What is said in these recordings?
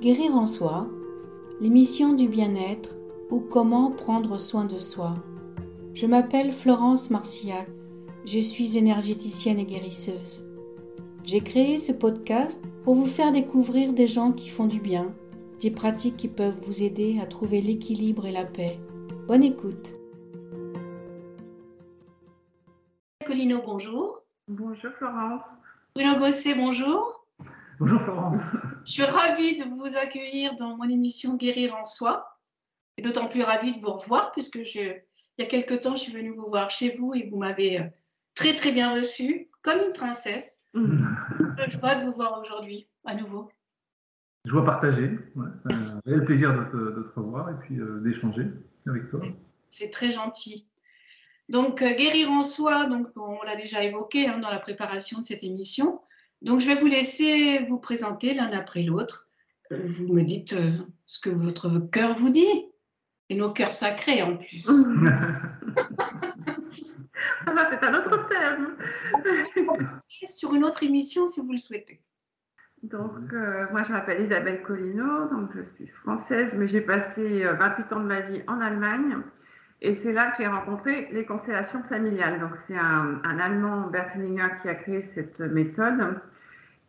Guérir en soi, l'émission du bien-être ou comment prendre soin de soi. Je m'appelle Florence Marcillac, je suis énergéticienne et guérisseuse. J'ai créé ce podcast pour vous faire découvrir des gens qui font du bien, des pratiques qui peuvent vous aider à trouver l'équilibre et la paix. Bonne écoute. Colino, bonjour. Bonjour Florence. Bruno Bossé, bonjour. Bonjour Florence. Je suis ravie de vous accueillir dans mon émission Guérir en soi. Et d'autant plus ravie de vous revoir puisque je, il y a quelque temps, je suis venue vous voir chez vous et vous m'avez euh, très très bien reçue, comme une princesse. Je vois de vous voir aujourd'hui à nouveau. Je vois partager. c'est un réel plaisir de te, de te, revoir et puis euh, d'échanger avec toi. C'est très gentil. Donc, euh, guérir en soi, donc, on l'a déjà évoqué hein, dans la préparation de cette émission. Donc, je vais vous laisser vous présenter l'un après l'autre. Euh, vous me dites euh, ce que votre cœur vous dit. Et nos cœurs sacrés en plus. ah, c'est un autre thème. Sur une autre émission si vous le souhaitez. Donc, euh, moi, je m'appelle Isabelle Collino, donc je suis française, mais j'ai passé 28 ans de ma vie en Allemagne. Et c'est là que j'ai rencontré les constellations familiales. Donc, c'est un, Allemand, Bert Hellinger, qui a créé cette méthode.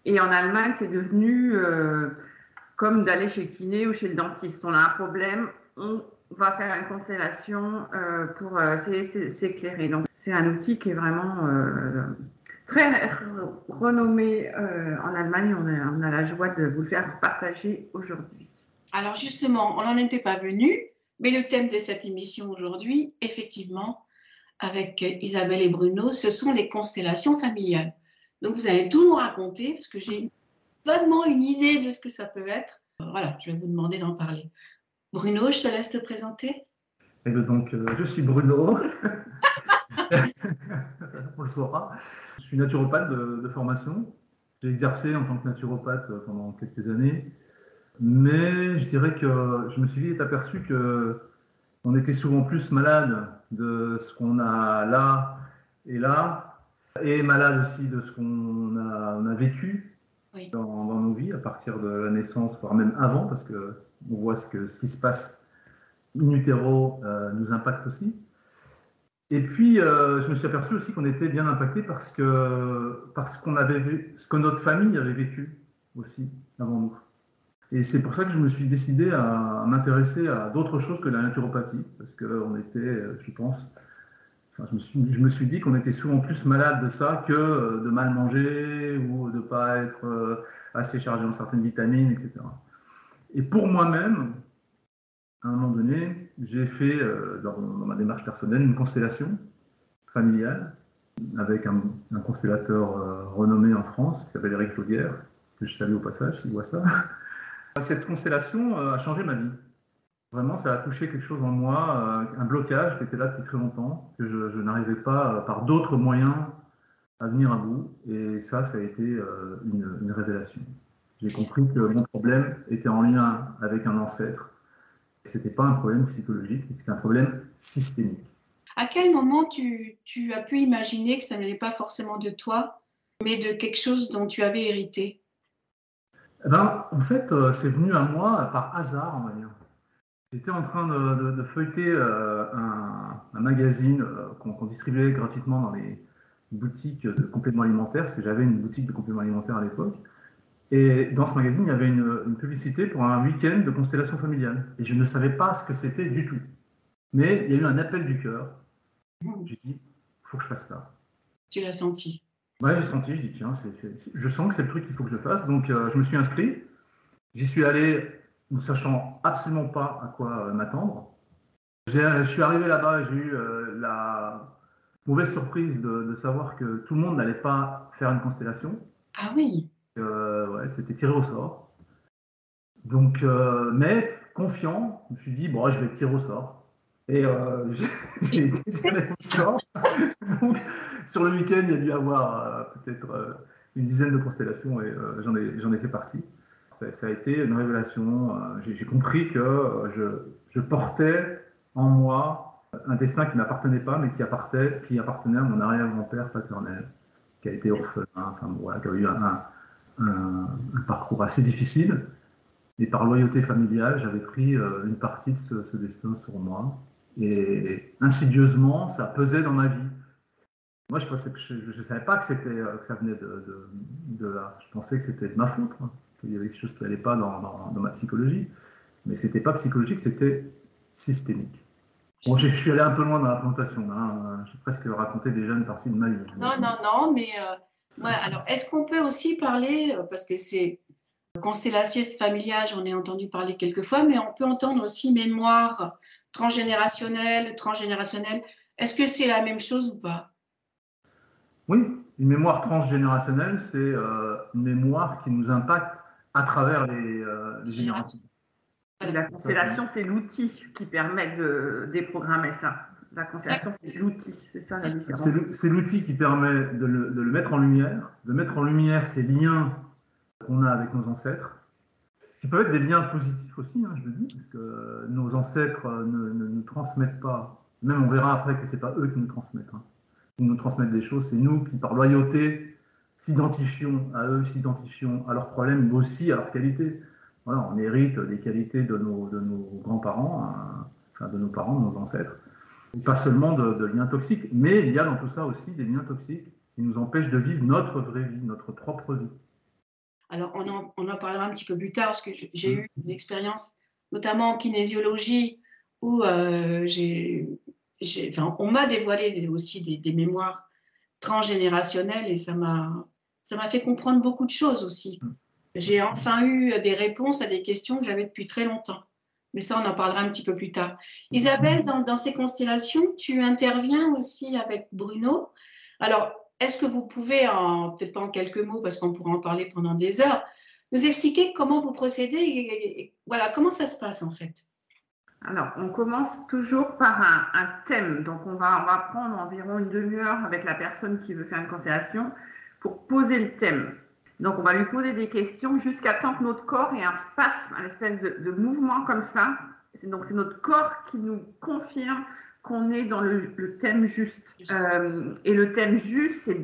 Et en Allemagne, c'est devenu euh, comme d'aller chez le kiné ou chez le dentiste. On a un problème, on va faire une constellation euh, pour euh, s'éclairer. Donc, c'est un outil qui est vraiment très renommé en Allemagne. On a, on a la joie de vous le faire partager aujourd'hui. Alors, justement, on n'en était pas venu. Mais le thème de cette émission aujourd'hui, effectivement, avec Isabelle et Bruno, ce sont les constellations familiales. Donc vous allez tout nous raconter parce que j'ai vaguement une idée de ce que ça peut être. Voilà, je vais vous demander d'en parler. Bruno, je te laisse te présenter. Et donc, euh, je suis Bruno. On le saura. Je suis naturopathe de, de formation. J'ai exercé en tant que naturopathe pendant quelques années. Mais je dirais que je me suis vite aperçu que on était souvent plus malade de ce qu'on a là et là, et malade aussi de ce qu'on a, on a, vécu oui. dans, dans, nos vies à partir de la naissance, voire même avant, parce que on voit ce, que, ce qui se passe in utero euh, nous impacte aussi. Et puis, euh, je me suis aperçu aussi qu'on était bien impacté parce que, parce qu'on avait, ce que notre famille avait vécu aussi avant nous. Et c'est pour ça que je me suis décidé à, m'intéresser à d'autres choses que la naturopathie, parce qu'on était, je pense, enfin, je, me suis, dit qu'on était souvent plus malade de ça que de mal manger ou de ne pas être assez chargé en certaines vitamines, etc. Et pour moi-même, à un moment donné, j'ai fait, dans, ma démarche personnelle, une constellation familiale avec un, un constellateur euh, renommé en France qui s'appelle Eric Laudière, que je salue au passage s'il voit ça. Cette constellation a changé ma vie. Vraiment, ça a touché quelque chose en moi, un blocage qui était là depuis très longtemps, que je, n'arrivais pas par d'autres moyens à venir à bout. Et ça, ça a été une, une révélation. J'ai compris que mon problème était en lien avec un ancêtre. Ce n'était pas un problème psychologique, c'était un problème systémique. À quel moment tu, tu as pu imaginer que ça n'allait pas forcément de toi, mais de quelque chose dont tu avais hérité? Ben, en fait, euh, c'est venu à moi par hasard, on va dire. J'étais en train de, feuilleter euh, un, magazine euh, qu'on qu distribuait gratuitement dans les boutiques de compléments alimentaires, parce que j'avais une boutique de compléments alimentaires à l'époque. Et dans ce magazine, il y avait une, une publicité pour un week-end de constellation familiale. Et je ne savais pas ce que c'était du tout. Mais il y a eu un appel du cœur. J'ai dit, il faut que je fasse ça. Tu l'as senti Ouais, j'ai senti, je dis tiens, c est, c est, je sens que c'est le truc qu'il faut que je fasse. Donc euh, je me suis inscrit. J'y suis allé ne sachant absolument pas à quoi euh, m'attendre. Je suis arrivé là-bas, j'ai eu euh, la mauvaise surprise de, de, savoir que tout le monde n'allait pas faire une constellation. Ah oui. ouais, c'était tiré au sort. Donc, mais confiant, je me suis dit bon, je vais tirer au sort. Et euh, j'ai été. Donc, sur le week-end, il y a dû avoir euh, peut-être euh, une dizaine de constellations et j'en ai, fait partie. Ça, ça, a été une révélation. J'ai compris que je, je, portais en moi un destin qui ne m'appartenait pas, mais qui, appartenait, qui appartenait à mon arrière-grand-père paternel, qui a été orphelin, enfin, voilà, qui a eu un, un, un, parcours assez difficile. Et par loyauté familiale, j'avais pris une partie de ce, destin sur moi. Et insidieusement, ça pesait dans ma vie. Moi, je ne savais pas que, c'était, que ça venait de, là. Je pensais que c'était de ma faute, qu'il y avait quelque chose qui n'allait pas dans, ma psychologie. Mais ce n'était pas psychologique, c'était systémique. Bon, je suis allé un peu loin dans la présentation. Hein. J'ai presque raconté déjà une partie de ma vie. Non, non, non, mais euh, alors, est-ce qu'on peut aussi parler, euh, parce que c'est constellation familiale, j'en ai entendu parler quelques fois, mais on peut entendre aussi mémoire transgénérationnelle, transgénérationnelle. Est-ce que c'est la même chose ou pas? Oui, une mémoire transgénérationnelle, c'est euh, une mémoire qui nous impacte à travers les, les générations. La constellation, c'est l'outil qui permet de déprogrammer ça. La constellation, c'est l'outil, c'est ça la différence. C'est l'outil qui permet de le, mettre en lumière, de mettre en lumière ces liens qu'on a avec nos ancêtres, qui peuvent être des liens positifs aussi, hein, je le dis, parce que nos ancêtres ne, nous transmettent pas, même on verra après que ce n'est pas eux qui nous transmettent, hein. qui nous transmettent des choses, c'est nous qui, par loyauté, s'identifions à eux, s'identifions à leurs problèmes, mais aussi à leurs qualités on hérite des qualités de nos, grands-parents, hein, de nos parents, de nos ancêtres. Pas seulement de, liens toxiques, mais il y a dans tout ça aussi des liens toxiques qui nous empêchent de vivre notre vraie vie, notre propre vie. Alors, on en, parlera un petit peu plus tard, parce que j'ai eu des expériences, notamment en kinésiologie, où euh, on m'a dévoilé aussi des, des, mémoires transgénérationnelles et ça m'a fait comprendre beaucoup de choses aussi. Mm j'ai enfin eu des réponses à des questions que j'avais depuis très longtemps. Mais ça, on en parlera un petit peu plus tard. Isabelle, dans, ces constellations, tu interviens aussi avec Bruno. Alors, est-ce que vous pouvez, peut-être pas en quelques mots, parce qu'on pourra en parler pendant des heures, nous expliquer comment vous procédez voilà, comment ça se passe en fait? Alors, on commence toujours par un, thème. Donc, on va, on va prendre environ une demi-heure avec la personne qui veut faire une constellation pour poser le thème. Donc, on va lui poser des questions jusqu'à temps que notre corps ait un spasme, un espèce de, mouvement comme ça. Donc, c'est notre corps qui nous confirme qu'on est dans le, thème juste. Euh, et le thème juste, c'est.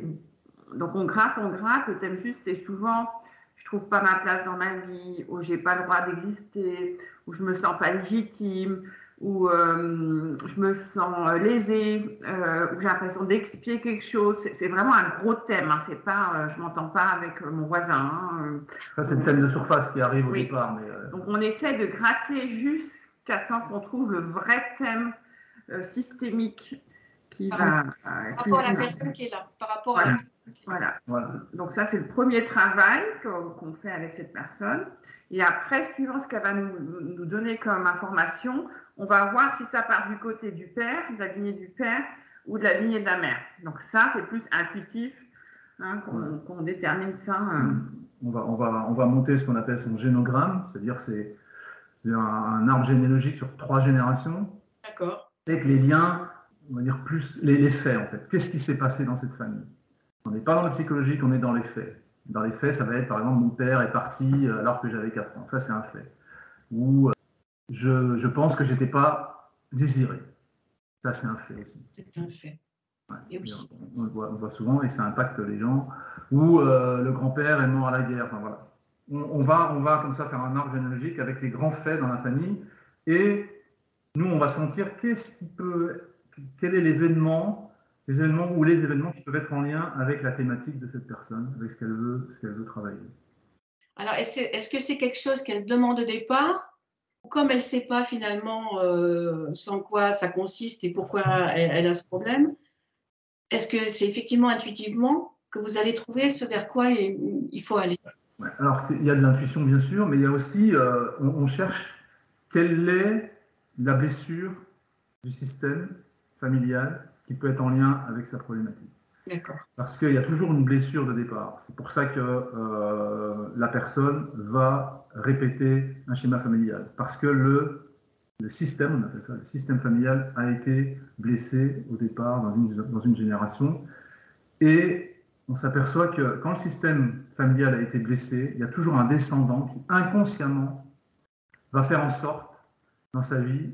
Donc, on gratte, on gratte. Le thème juste, c'est souvent je trouve pas ma place dans ma vie, ou j'ai pas le droit d'exister, ou je me sens pas légitime, où euh, je me sens lésée, euh, où j'ai l'impression d'expier quelque chose. C'est vraiment un gros thème. Hein. C'est pas, euh, je m'entends pas avec mon voisin. Hein. Ça, c'est le thème de surface qui arrive au départ. Donc, on essaie de gratter jusqu'à temps qu'on trouve le vrai thème systémique qui par va. Par rapport à la personne qui est là. Par rapport à voilà. voilà. Donc ça, c'est le premier travail qu'on fait avec cette personne. Et après, suivant ce qu'elle va nous, nous, donner comme information, on va voir si ça part du côté du père, de la lignée du père ou de la lignée de la mère. Donc ça, c'est plus intuitif hein, qu'on détermine ça. Hein. On, va, on, va, on va monter ce qu'on appelle son génogramme, c'est-à-dire c'est un, arbre généalogique sur trois générations. D'accord. Avec les liens, on va dire plus les, faits en fait. Qu'est-ce qui s'est passé dans cette famille? On n'est pas dans le psychologique, on est dans les faits. Dans les faits, ça va être par exemple mon père est parti alors que j'avais 4 ans. Ça, c'est un fait. Ou je, pense que je n'étais pas désiré. Ça, c'est un fait aussi. C'est un fait. on, le voit, souvent et ça impacte les gens. Ou euh, le grand-père est mort à la guerre. Enfin, voilà. On, va, on va comme ça faire un arbre généalogique avec les grands faits dans la famille et nous, on va sentir qu'est-ce qui peut, quel est l'événement, les événements ou les événements qui peuvent être en lien avec la thématique de cette personne, avec ce qu'elle veut, ce qu'elle veut travailler. Alors, est-ce que c'est quelque chose qu'elle demande au départ comme elle ne sait pas finalement euh, sans quoi ça consiste et pourquoi elle, a ce problème, est-ce que c'est effectivement intuitivement que vous allez trouver ce vers quoi il, faut aller? Alors, il y a de l'intuition, bien sûr, mais il y a aussi, euh, on, cherche quelle est la blessure du système familial qui peut être en lien avec sa problématique. Parce qu'il y a toujours une blessure de départ. C'est pour ça que euh, la personne va répéter un schéma familial. Parce que le, le système, on appelle ça, le système familial a été blessé au départ dans une, dans une génération. Et on s'aperçoit que quand le système familial a été blessé, il y a toujours un descendant qui inconsciemment va faire en sorte dans sa vie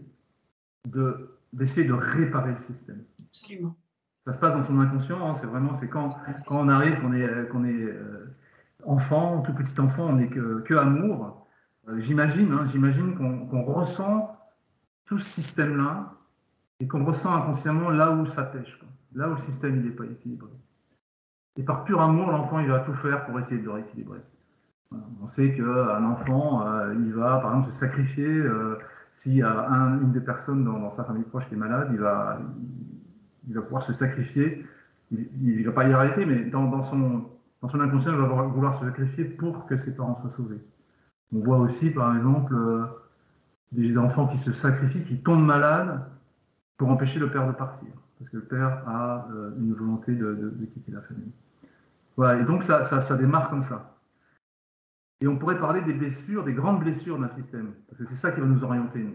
d'essayer de réparer le système. Absolument ça se passe dans son inconscient. Hein. c'est vraiment, c'est quand, quand on arrive, qu'on est, qu'on est euh, enfant, tout petit enfant, on n'est que, que amour. Euh, j'imagine, hein, j'imagine qu'on ressent tout ce système-là et qu'on ressent inconsciemment là où ça pêche, là où le système n'est pas équilibré. Et par pur amour, l'enfant il va tout faire pour essayer de le rééquilibrer. On sait qu'un enfant, euh, il va par exemple se sacrifier euh, s'il y a une des personnes dans, sa famille proche qui est malade, il va, pouvoir se sacrifier. Il ne va pas y arriver, mais dans, son, inconscient, il va vouloir se sacrifier pour que ses parents soient sauvés. On voit aussi, par exemple, euh, des enfants qui se sacrifient, qui tombent malades pour empêcher le père de partir, parce que le père a euh, une volonté de, quitter la famille. Voilà, et donc ça, démarre comme ça. Et on pourrait parler des blessures, des grandes blessures d'un système, parce que c'est ça qui va nous orienter, nous.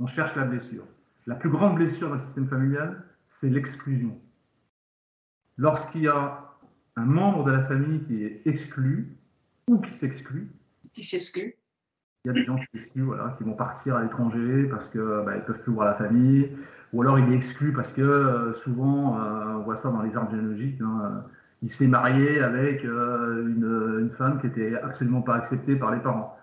On cherche la blessure. La plus grande blessure d'un système familial, c'est l'exclusion. Lorsqu'il y a un membre de la famille qui est exclu ou qui s'exclut, qui s'excluent. Il y a des gens qui s'excluent, voilà, qui vont partir à l'étranger parce qu'ils bah, ne peuvent plus voir la famille, ou alors il est exclu parce que euh, souvent, euh, on voit ça dans les arbres généalogiques, hein, il s'est marié avec une, une, femme qui n'était absolument pas acceptée par les parents.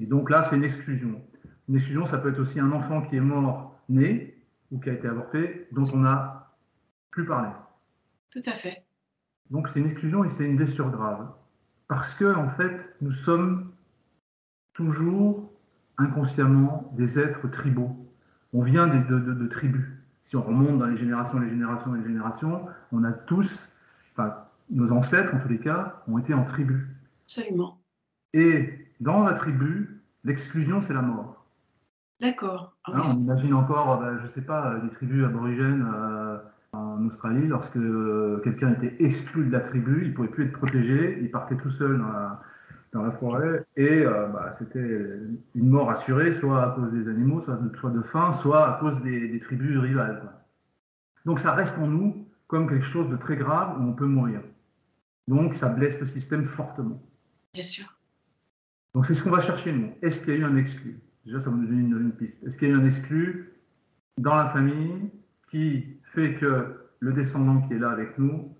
Et donc là, c'est une exclusion. Une exclusion, ça peut être aussi un enfant qui est mort né ou qui a été avorté, dont on n'a plus parlé. Tout à fait. Donc c'est une exclusion et c'est une blessure grave. Parce que, en fait, nous sommes toujours inconsciemment des êtres tribaux. On vient de, tribus. Si on remonte dans les générations, les générations, les générations, on a tous, enfin, nos ancêtres en tous les cas, ont été en tribu. Absolument. Et dans la tribu, l'exclusion, c'est la mort. D'accord. Hein, on imagine encore, ben, je ne sais pas, les tribus aborigènes euh, en Australie, lorsque quelqu'un était exclu de la tribu, il ne pouvait plus être protégé, il partait tout seul dans la, dans la forêt, et euh, bah, c'était une mort assurée, soit à cause des animaux, soit de, soit de faim, soit à cause des, tribus rivales. Donc ça reste en nous comme quelque chose de très grave où on peut mourir. Donc ça blesse le système fortement. Bien sûr. Donc c'est ce qu'on va chercher nous. Est-ce qu'il y a eu un exclu? Déjà, ça me donne une, une piste. Est-ce qu'il y a eu un exclu dans la famille qui fait que le descendant qui est là avec nous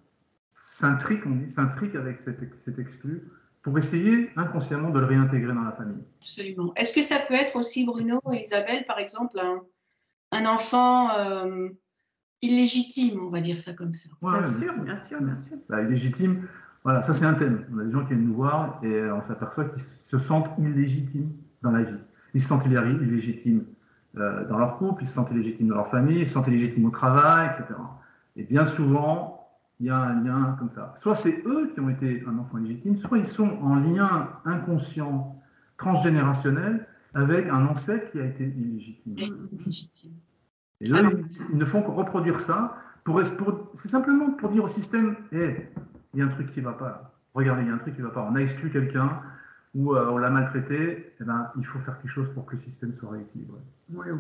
s'intrique, on dit, s'intrique avec cet, cet exclu pour essayer inconsciemment de le réintégrer dans la famille? Absolument. Est-ce que ça peut être aussi, Bruno et Isabelle, par exemple, un, enfant euh, illégitime, on va dire ça comme ça Bien sûr, bien sûr, bien sûr. Bah, illégitime, voilà, ça c'est un thème. On a des gens qui viennent nous voir et euh, on s'aperçoit qu'ils se sentent illégitimes dans la vie. Ils se sentent illégitimes euh, dans leur couple, ils se sentent illégitimes dans leur famille, ils se sentent illégitimes au travail, etc. Et bien souvent, il y a un lien comme ça. Soit c'est eux qui ont été un enfant légitime, soit ils sont en lien inconscient, transgénérationnel, avec un ancêtre qui a été illégitime. Et là, ils, ne font que reproduire ça. Pour, c'est simplement pour dire au système, hé, il y a un truc qui ne va pas. Regardez, il y a un truc qui ne va pas. On a exclu quelqu'un, ou euh, on l'a maltraité, eh ben, il faut faire quelque chose pour que le système soit rééquilibré.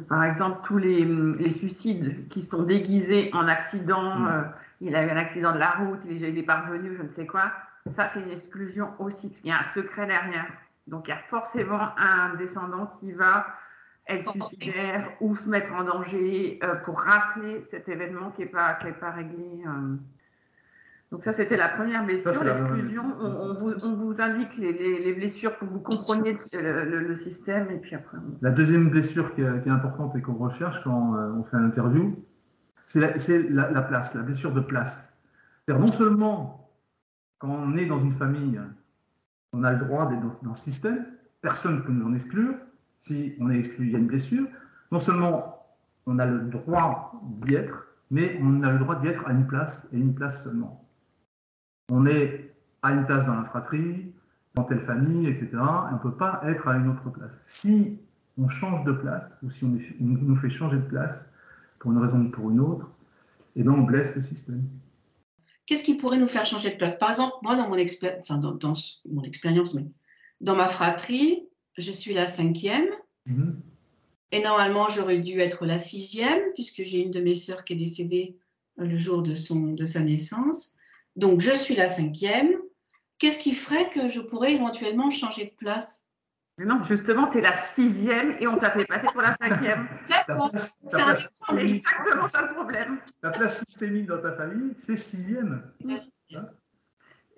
par exemple, tous les, les, suicides qui sont déguisés en accident, mm. euh, il a eu un accident de la route, il est, parvenu, je ne sais quoi, ça c'est une exclusion aussi, parce qu'il y a un secret derrière. Donc il y a forcément un descendant qui va être suicidaire ou se mettre en danger euh, pour rappeler cet événement qui n'est pas, pas réglé. Donc ça, c'était la première blessure, l'exclusion. On, vous, indique les, blessures pour que vous compreniez le, système et puis après. La deuxième blessure qui est, importante et qu'on recherche quand euh, on fait un interview, c'est la, place, la blessure de place. C'est-à-dire non seulement quand on est dans une famille, on a le droit d'être dans, dans, le système, personne ne peut nous en exclure. Si on est exclu, il y a une blessure. Non seulement on a le droit d'y être, mais on a le droit d'y être à une place et une place seulement on est à une place dans la fratrie, dans telle famille, etc. Et on ne peut pas être à une autre place. Si on change de place, ou si on nous fait changer de place, pour une raison ou pour une autre, eh bien on blesse le système. Qu'est-ce qui pourrait nous faire changer de place? Par exemple, moi, dans mon, enfin, expérience, dans ma fratrie, je suis la cinquième. Mhm. Et normalement, j'aurais dû être la sixième, puisque j'ai une de mes sœurs qui est décédée le jour de, son, de sa naissance. Donc, je suis la cinquième. Qu'est-ce qui ferait que je pourrais éventuellement changer de place? Non, justement, tu es la sixième et on t'a fait passer pour la cinquième. D'accord. C'est exactement ça le problème. La place systémique dans ta famille, c'est sixième. Hein?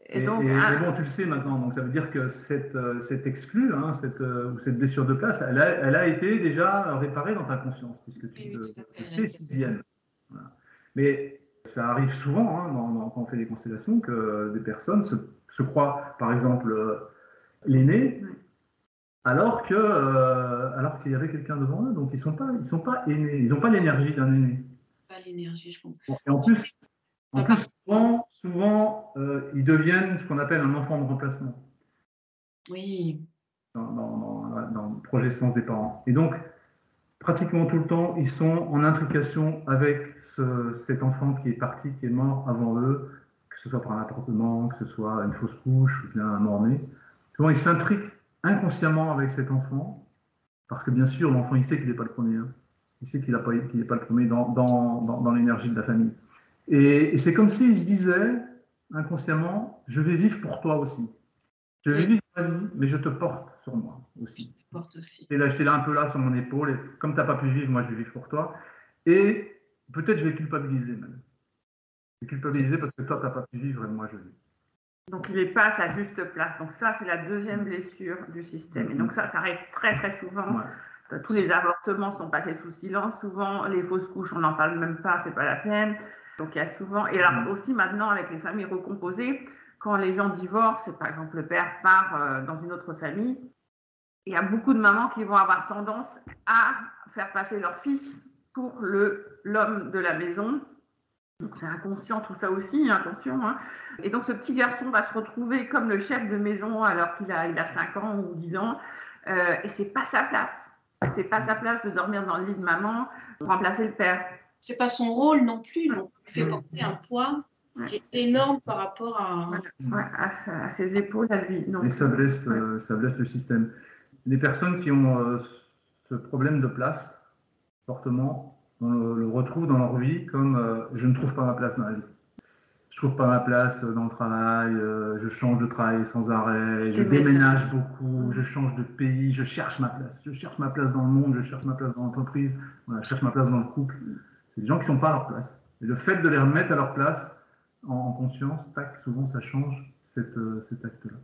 Et, donc, ah. bon, tu le sais maintenant, donc ça veut dire que cette, euh, cette exclue, hein, cette, euh, cette, blessure de place, elle a, elle a, été déjà réparée dans ta conscience, puisque tu, tu sais sixième. Mais ça arrive souvent, hein, quand on fait des constellations, que des personnes se, se croient, par exemple, euh, l'aîné, alors que alors qu'il y avait quelqu'un devant eux. Donc ils sont pas ils sont pas aînés, ils n'ont pas l'énergie d'un aîné. Pas l'énergie, je comprends. Et en plus, en plus, souvent, souvent euh, ils deviennent ce qu'on appelle un enfant de remplacement. Oui. Dans, dans, le projet sens des parents. Et donc, pratiquement tout le temps, ils sont en intrication avec cet enfant qui est parti, qui est mort avant eux, que ce soit par un appartement, que ce soit une fausse couche ou bien un mort-né. Souvent, ils s'intriquent inconsciemment avec cet enfant, parce que bien sûr, l'enfant, il sait qu'il n'est pas le premier. Hein. Il sait qu'il n'est pas, pas, le premier dans, dans l'énergie de la famille. Et, c'est comme s'il se disait inconsciemment, je vais vivre pour toi aussi. Je vais vivre ta vie, mais je te porte sur moi aussi. Je te porte aussi. Et là, j'étais là un peu là sur mon épaule, et comme tu n'as pas pu vivre, moi je vais vivre pour toi. Et peut-être je vais culpabiliser même. Je vais culpabiliser parce que toi, tu n'as pas pu vivre et moi je vis. Donc il est pas à sa juste place. Donc ça, c'est la deuxième blessure du système. Et donc ça, ça arrive très très souvent. Tous les avortements sont passés sous silence. Souvent, les fausses couches, on n'en parle même pas, c'est pas la peine. Donc il y a souvent, et alors aussi maintenant avec les familles recomposées, quand les gens divorcent, par exemple le père part euh, dans une autre famille, il y a beaucoup de mamans qui vont avoir tendance à faire passer leur fils pour l'homme de la maison. Donc c'est inconscient tout ça aussi, attention. Hein. Et donc ce petit garçon va se retrouver comme le chef de maison alors qu'il a, il a 5 ans ou 10 ans, euh, et c'est pas sa place. C'est pas sa place de dormir dans le lit de maman, pour remplacer le père c'est pas son rôle non plus. Donc, il fait porter un poids qui est énorme par rapport à, à, ses épaules à lui. Et ça blesse, euh, ça blesse le système. Les personnes qui ont euh, ce problème de place fortement, on le, retrouve dans leur vie comme euh, je ne trouve pas ma place dans la vie. Je trouve pas ma place dans le travail, je change de travail sans arrêt, je déménage beaucoup, je change de pays, je cherche ma place. Je cherche ma place dans le monde, je cherche ma place dans l'entreprise, je cherche ma place dans le couple. C'est des gens qui ne sont pas à leur place. Et le fait de les remettre à leur place en, conscience, tac, souvent ça change euh, cet acte-là.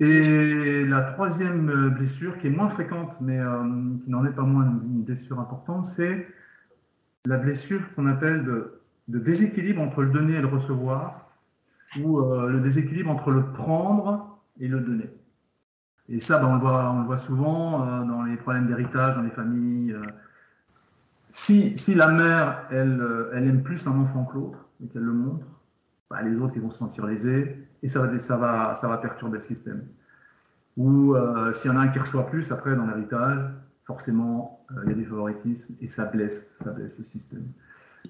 Et la troisième euh, blessure, qui est moins fréquente, mais euh, qui n'en est pas moins une blessure importante, c'est la blessure qu'on appelle de, déséquilibre entre le donner et le recevoir, ou le déséquilibre entre le prendre et le donner. Et ça, ben, on, le voit, on, le voit, souvent dans les problèmes d'héritage, dans les familles si, la mère, elle, euh, elle, aime plus un enfant que l'autre, et qu'elle le montre, bah, les autres, ils vont se sentir lésés, et ça va, perturber le système. Ou euh, s'il y en a un qui reçoit plus, après, dans l'héritage, forcément, euh, il y a des favoritismes, et ça blesse, le système.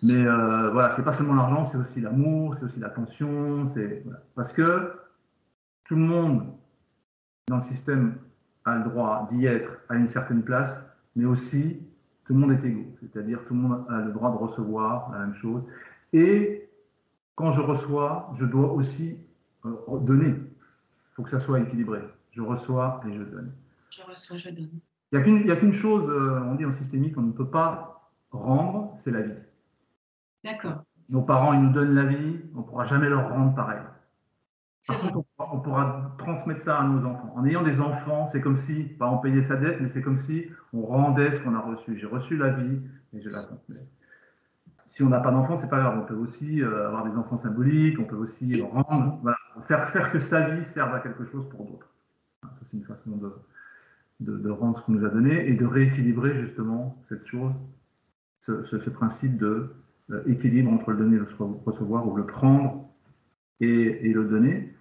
Mais voilà, c'est pas seulement l'argent, c'est aussi l'amour, c'est aussi l'attention, c'est parce que tout le monde dans le système a le droit d'y être à une certaine place, mais aussi tout le monde est égaux, c'est-à-dire tout le monde a le droit de recevoir la même chose. Et quand je reçois, je dois aussi euh, donner. Il faut que ça soit équilibré. Je reçois et je donne. Je reçois, je donne. Il n'y a qu'une chose, euh, on dit en systémique, on ne peut pas rendre, c'est la vie. D'accord. Nos parents, ils nous donnent la vie, on ne pourra jamais leur rendre pareil. Par contre, on pourra, transmettre ça à nos enfants. En ayant des enfants, c'est comme si, pas on payait sa dette, mais c'est comme si on rendait ce qu'on a reçu. J'ai reçu la vie et je la transmets. Si on n'a pas d'enfants, c'est pas grave. On peut aussi euh, avoir des enfants symboliques, on peut aussi faire, faire que sa vie serve à quelque chose pour d'autres. C'est une façon de, rendre ce qu'on nous a donné et de rééquilibrer justement cette chose, ce, principe de euh, entre le donner et le recevoir ou le prendre et, le donner.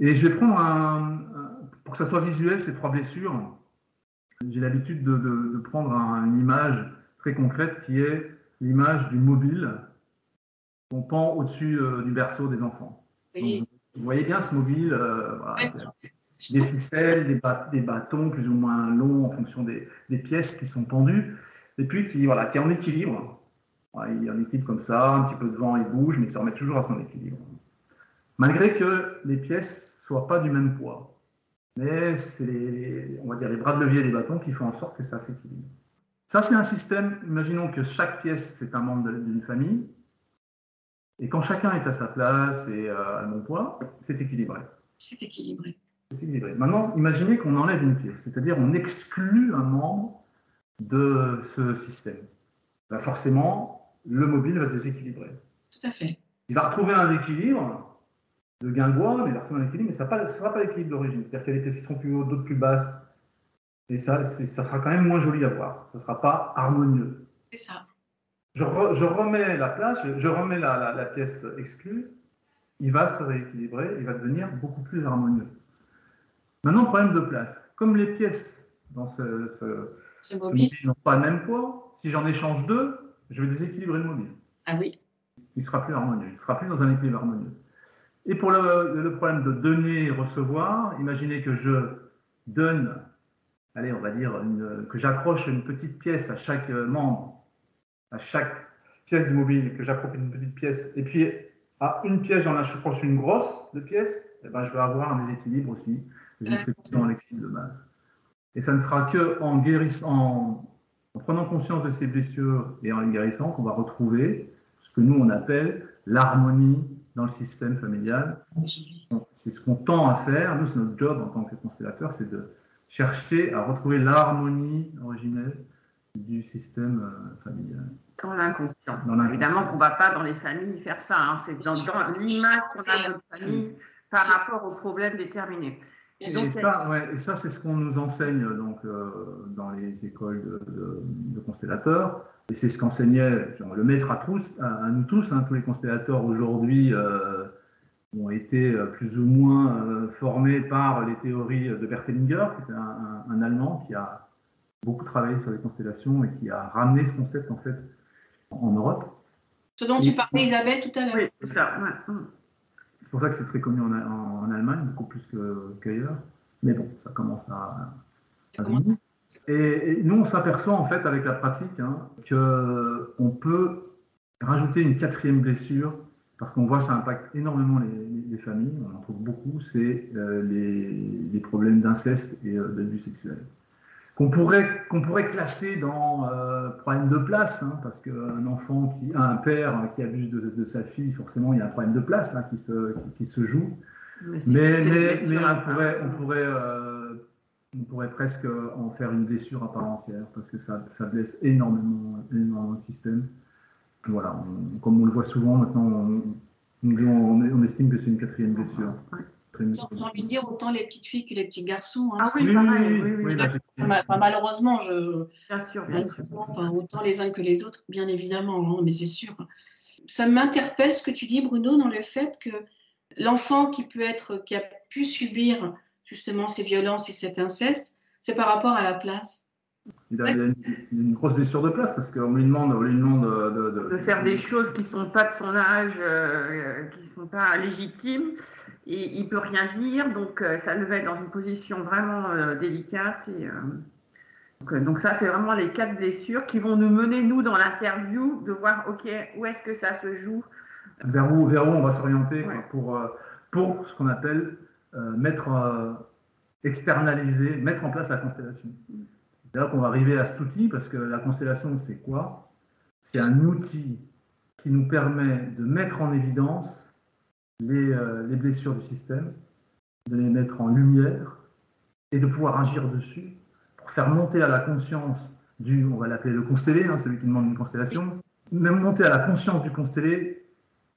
Et je vais prendre un, pour que ça soit visuel, ces trois blessures. J'ai l'habitude de, prendre une image très concrète qui est l'image du mobile qu'on pend au-dessus euh, du berceau des enfants. vous voyez bien ce mobile, euh, des ficelles, des, bâtons plus ou moins longs en fonction des, pièces qui sont pendues, et puis qui, voilà, qui est en équilibre. il est en équilibre comme ça, un petit peu de vent, il bouge, mais il se remet toujours à son équilibre malgré que les pièces soient pas du même poids. Mais c'est les, on va dire les bras de levier des bâtons qui font en sorte que ça s'équilibre. Ça, c'est un système, imaginons que chaque pièce, c'est un membre d'une famille. Et quand chacun est à sa place et à mon poids, c'est équilibré. C'est équilibré. C'est équilibré. Maintenant, imaginez qu'on enlève une pièce, c'est-à-dire on exclut un membre de ce système. Ben forcément, le mobile va se déséquilibrer. Tout à fait. Il va retrouver un équilibre de bois, mais il va retrouver un équilibre, mais ça ne sera pas l'équilibre d'origine. C'est-à-dire qu'il y a des pièces qui seront plus hautes, d'autres plus basses. Et ça, ça sera quand même moins joli à voir. Ça ne sera pas harmonieux. C'est ça. Je, remets la place, je, remets la, pièce exclue, il va se rééquilibrer, il va devenir beaucoup plus harmonieux. Maintenant, problème de place. Comme les pièces dans ce, ce, mobile n'ont pas le même poids, si j'en échange deux, je vais déséquilibrer le mobile. Ah oui. Il sera plus harmonieux, il ne sera plus dans un équilibre harmonieux. Et pour le, problème de donner et recevoir, imaginez que je donne, allez, on va dire, que j'accroche une petite pièce à chaque membre à chaque pièce du mobile, que j'approprie une petite pièce, et puis à une pièce, j'en accroche une grosse de pièces, et eh ben, je vais avoir un déséquilibre aussi. Dans l'équilibre de base. Et ça ne sera que en guérissant, en, prenant conscience de ces blessures et en les guérissant qu'on va retrouver ce que nous on appelle l'harmonie dans le système familial. C'est ce qu'on tend à faire. Nous, c'est notre job en tant que constellateur, c'est de chercher à retrouver l'harmonie originelle du système euh, familial. Dans l'inconscient. Évidemment qu'on ne va pas dans les familles faire ça. Hein. C'est dans, l'image qu'on a de notre famille par rapport aux problèmes déterminés. Et, ça, ouais, et ça c'est ce qu'on nous enseigne donc, euh, dans les écoles de, constellateurs. Et c'est ce qu'enseignait le maître à, tous, à, nous tous. Hein, tous les constellateurs aujourd'hui euh, ont été plus ou moins formés par les théories de Bertelinger, qui était un Allemand qui a beaucoup travaillé sur les constellations et qui a ramené ce concept en fait en Europe. Ce dont tu parlais, Isabelle, tout à l'heure. Oui, c'est ça. C'est pour ça que c'est très connu en, en, Allemagne, beaucoup plus qu'ailleurs. Mais bon, ça commence à, et, nous, on s'aperçoit en fait avec la pratique hein, qu'on peut rajouter une quatrième blessure parce qu'on voit ça impacte énormément les, familles, on en trouve beaucoup, c'est euh, les, problèmes d'inceste et euh, d'abus sexuels qu'on pourrait, qu'on pourrait classer dans euh, problème de place, hein, parce qu'un enfant qui un père qui abuse de, sa fille, forcément, il y a un problème de place là, qui, se, qui, se joue. Mais, mais, mais, on pourrait, on, pourrait, on pourrait presque en faire une blessure à part entière, parce que ça, ça blesse énormément, énormément le système. Voilà, comme on le voit souvent maintenant, on, on, estime que c'est une quatrième blessure. J'ai envie de dire autant les petites filles que les petits garçons. Hein, ah oui, oui, malheureusement, je... bien sûr, bien sûr. autant les uns que les autres, bien évidemment, hein, mais c'est sûr. Ça m'interpelle ce que tu dis, Bruno, dans le fait que l'enfant qui peut être, qui a pu subir justement ces violences et cet inceste, c'est par rapport à la place. Il a, une, grosse blessure de place parce qu'on lui demande, lui demande de, de, faire des choses qui ne sont pas de son âge, euh, qui ne sont pas légitimes il ne peut rien dire, donc euh, ça le met dans une position vraiment euh, délicate. Et, euh, donc, ça, c'est vraiment les quatre blessures qui vont nous mener, nous, dans l'interview, de voir, OK, où est-ce que ça se joue? Vers où, vers où on va s'orienter pour, pour ce qu'on appelle mettre, externaliser, mettre en place la constellation. C'est là qu'on va arriver à cet outil, parce que la constellation, c'est quoi? C'est un outil qui nous permet de mettre en évidence euh, les, blessures du système, de les mettre en lumière et de pouvoir agir dessus pour faire monter à la conscience du, on va l'appeler le constellé, hein, celui qui demande une constellation, même monter à la conscience du constellé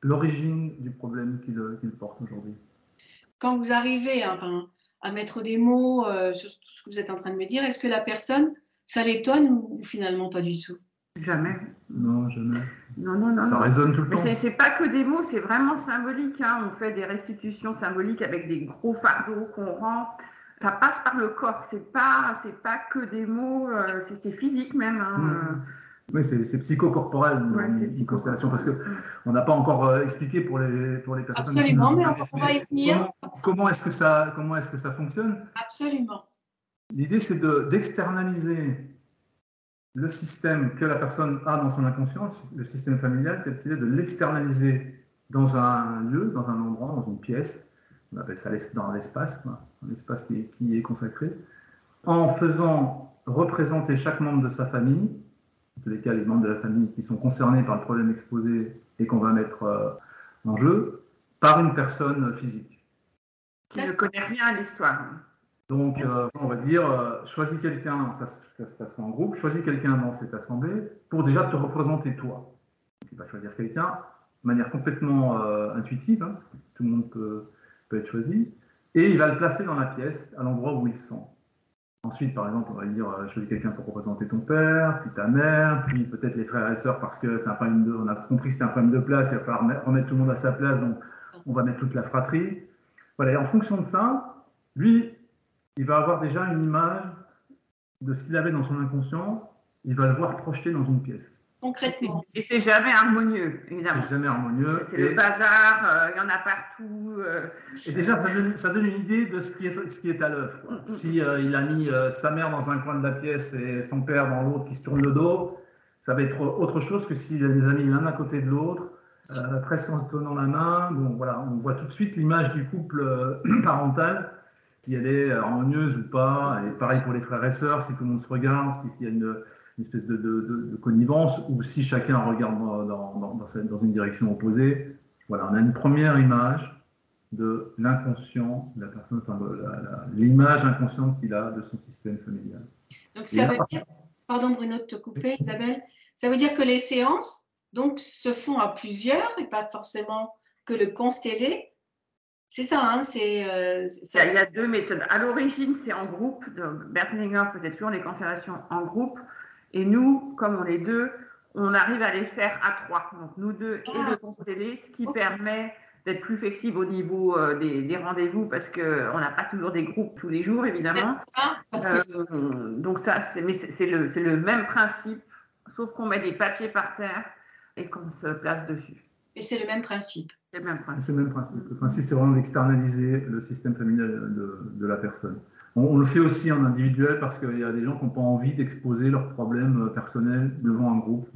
l'origine du problème qu'il porte aujourd'hui. Quand vous arrivez enfin, à mettre des mots euh, sur tout ce que vous êtes en train de me dire, est-ce que la personne, ça l'étonne ou finalement pas du tout? Jamais. Non, jamais. Non, non, non. Ça résonne tout le temps. C'est pas que des mots, c'est vraiment symbolique. Hein. On fait des restitutions symboliques avec des gros fardeaux qu'on rend. Ça passe par le corps. C'est pas, c'est pas que des mots. Euh, c'est physique même. Hein. Mmh. Oui, c'est psychocorporel, une, constellation, parce qu'on n'a pas encore euh, expliqué pour les, pour les personnes. Absolument, mais on va y venir. Comment, est-ce que, ça, comment est que ça fonctionne? Absolument. L'idée, c'est d'externaliser le système que la personne a dans son inconscient, le système familial, tel qu'il est, de l'externaliser dans un lieu, dans un endroit, dans une pièce, on appelle ça dans l'espace, un espace qui est, consacré, en faisant représenter chaque membre de sa famille, tous les cas les membres de la famille qui sont concernés par le problème exposé et qu'on va mettre, euh, en jeu par une personne physique. Qui ne connaît rien à l'histoire. Donc, euh, on va dire, euh, choisis quelqu'un, ça, se fait en groupe, choisis quelqu'un dans cette assemblée pour déjà te représenter toi. Tu vas choisir quelqu'un de manière complètement euh, intuitive, hein. tout le monde peut, peut, être choisi, et il va le placer dans la pièce, à l'endroit où il sent. Ensuite, par exemple, on va dire, choisis quelqu'un pour représenter ton père, puis ta mère, puis peut-être les frères et sœurs, parce que c'est un problème de, on a compris que c'est un problème de place, il va falloir remettre tout le monde à sa place, donc on va mettre toute la fratrie. Voilà, et en fonction de ça, lui, il va avoir déjà une image de ce qu'il avait dans son inconscient, il va le voir projeté dans une pièce. Concrètement. Et c'est jamais harmonieux, évidemment. C'est jamais harmonieux. C'est le bazar, euh, il y en a partout. Euh. et déjà, ça donne, une idée de ce qui est, ce qui est à l'œuvre. Mm, mm, si euh, il a mis sa mère dans un coin de la pièce et son père dans l'autre qui se tourne le dos, ça va être autre chose que s'il les a mis l'un à côté de l'autre, presque en se tenant la main. Bon, voilà, on voit tout de suite l'image du couple parental si elle est harmonieuse ou pas. Et pareil pour les frères et sœurs, si tout le monde se regarde, s'il y a une, espèce de, connivence, ou si chacun regarde dans, une direction opposée. Voilà, on a une première image de l'inconscient de la personne, enfin l'image inconsciente qu'il a de son système familial. Donc ça veut dire, pardon Bruno de te couper, Isabelle, ça veut dire que les séances donc se font à plusieurs et pas forcément que le constellé, c'est ça, hein, c'est. Euh, il, y a, deux méthodes. À l'origine, c'est en groupe. Bertlinger faisait toujours les constellations en groupe. Et nous, comme on est deux, on arrive à les faire à trois. Donc nous deux et le ah. constellé, ce qui permet d'être plus flexible au niveau euh, des, rendez-vous parce qu'on n'a pas toujours des groupes tous les jours, évidemment. Euh, donc ça, c'est le, le même principe, sauf qu'on met des papiers par terre et qu'on se place dessus. Et c'est le même principe. C'est le même principe. le même principe. Le principe, c'est vraiment d'externaliser le système familial de, la personne. On, le fait aussi en individuel parce qu'il y a des gens qui n'ont pas envie d'exposer leurs problèmes personnels devant un groupe.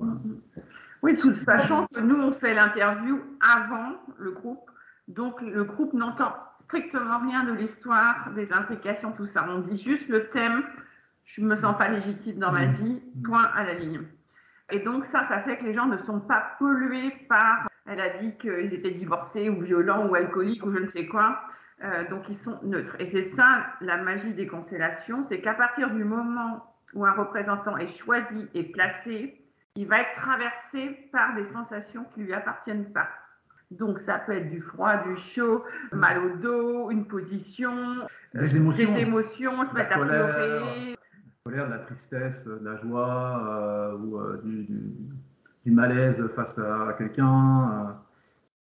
Oui, tout sachant que nous, on fait l'interview avant le groupe. Donc, le groupe n'entend strictement rien de l'histoire, des implications, tout ça. On dit juste le thème, je ne me sens pas légitime dans ma mmh. vie, point à la ligne. Et donc ça, ça fait que les gens ne sont pas pollués par elle a dit qu'ils étaient divorcés ou violents ou alcooliques ou je ne sais quoi. Euh, donc ils sont neutres. Et c'est ça la magie des constellations, c'est qu'à partir du moment où un représentant est choisi et placé, il va être traversé par des sensations qui ne lui appartiennent pas. Donc ça peut être du froid, du chaud, mal au dos, une position, des émotions, des émotions se mettre à pleurer. La colère, de la tristesse, de la joie euh, ou euh, du, du malaise face à, quelqu'un.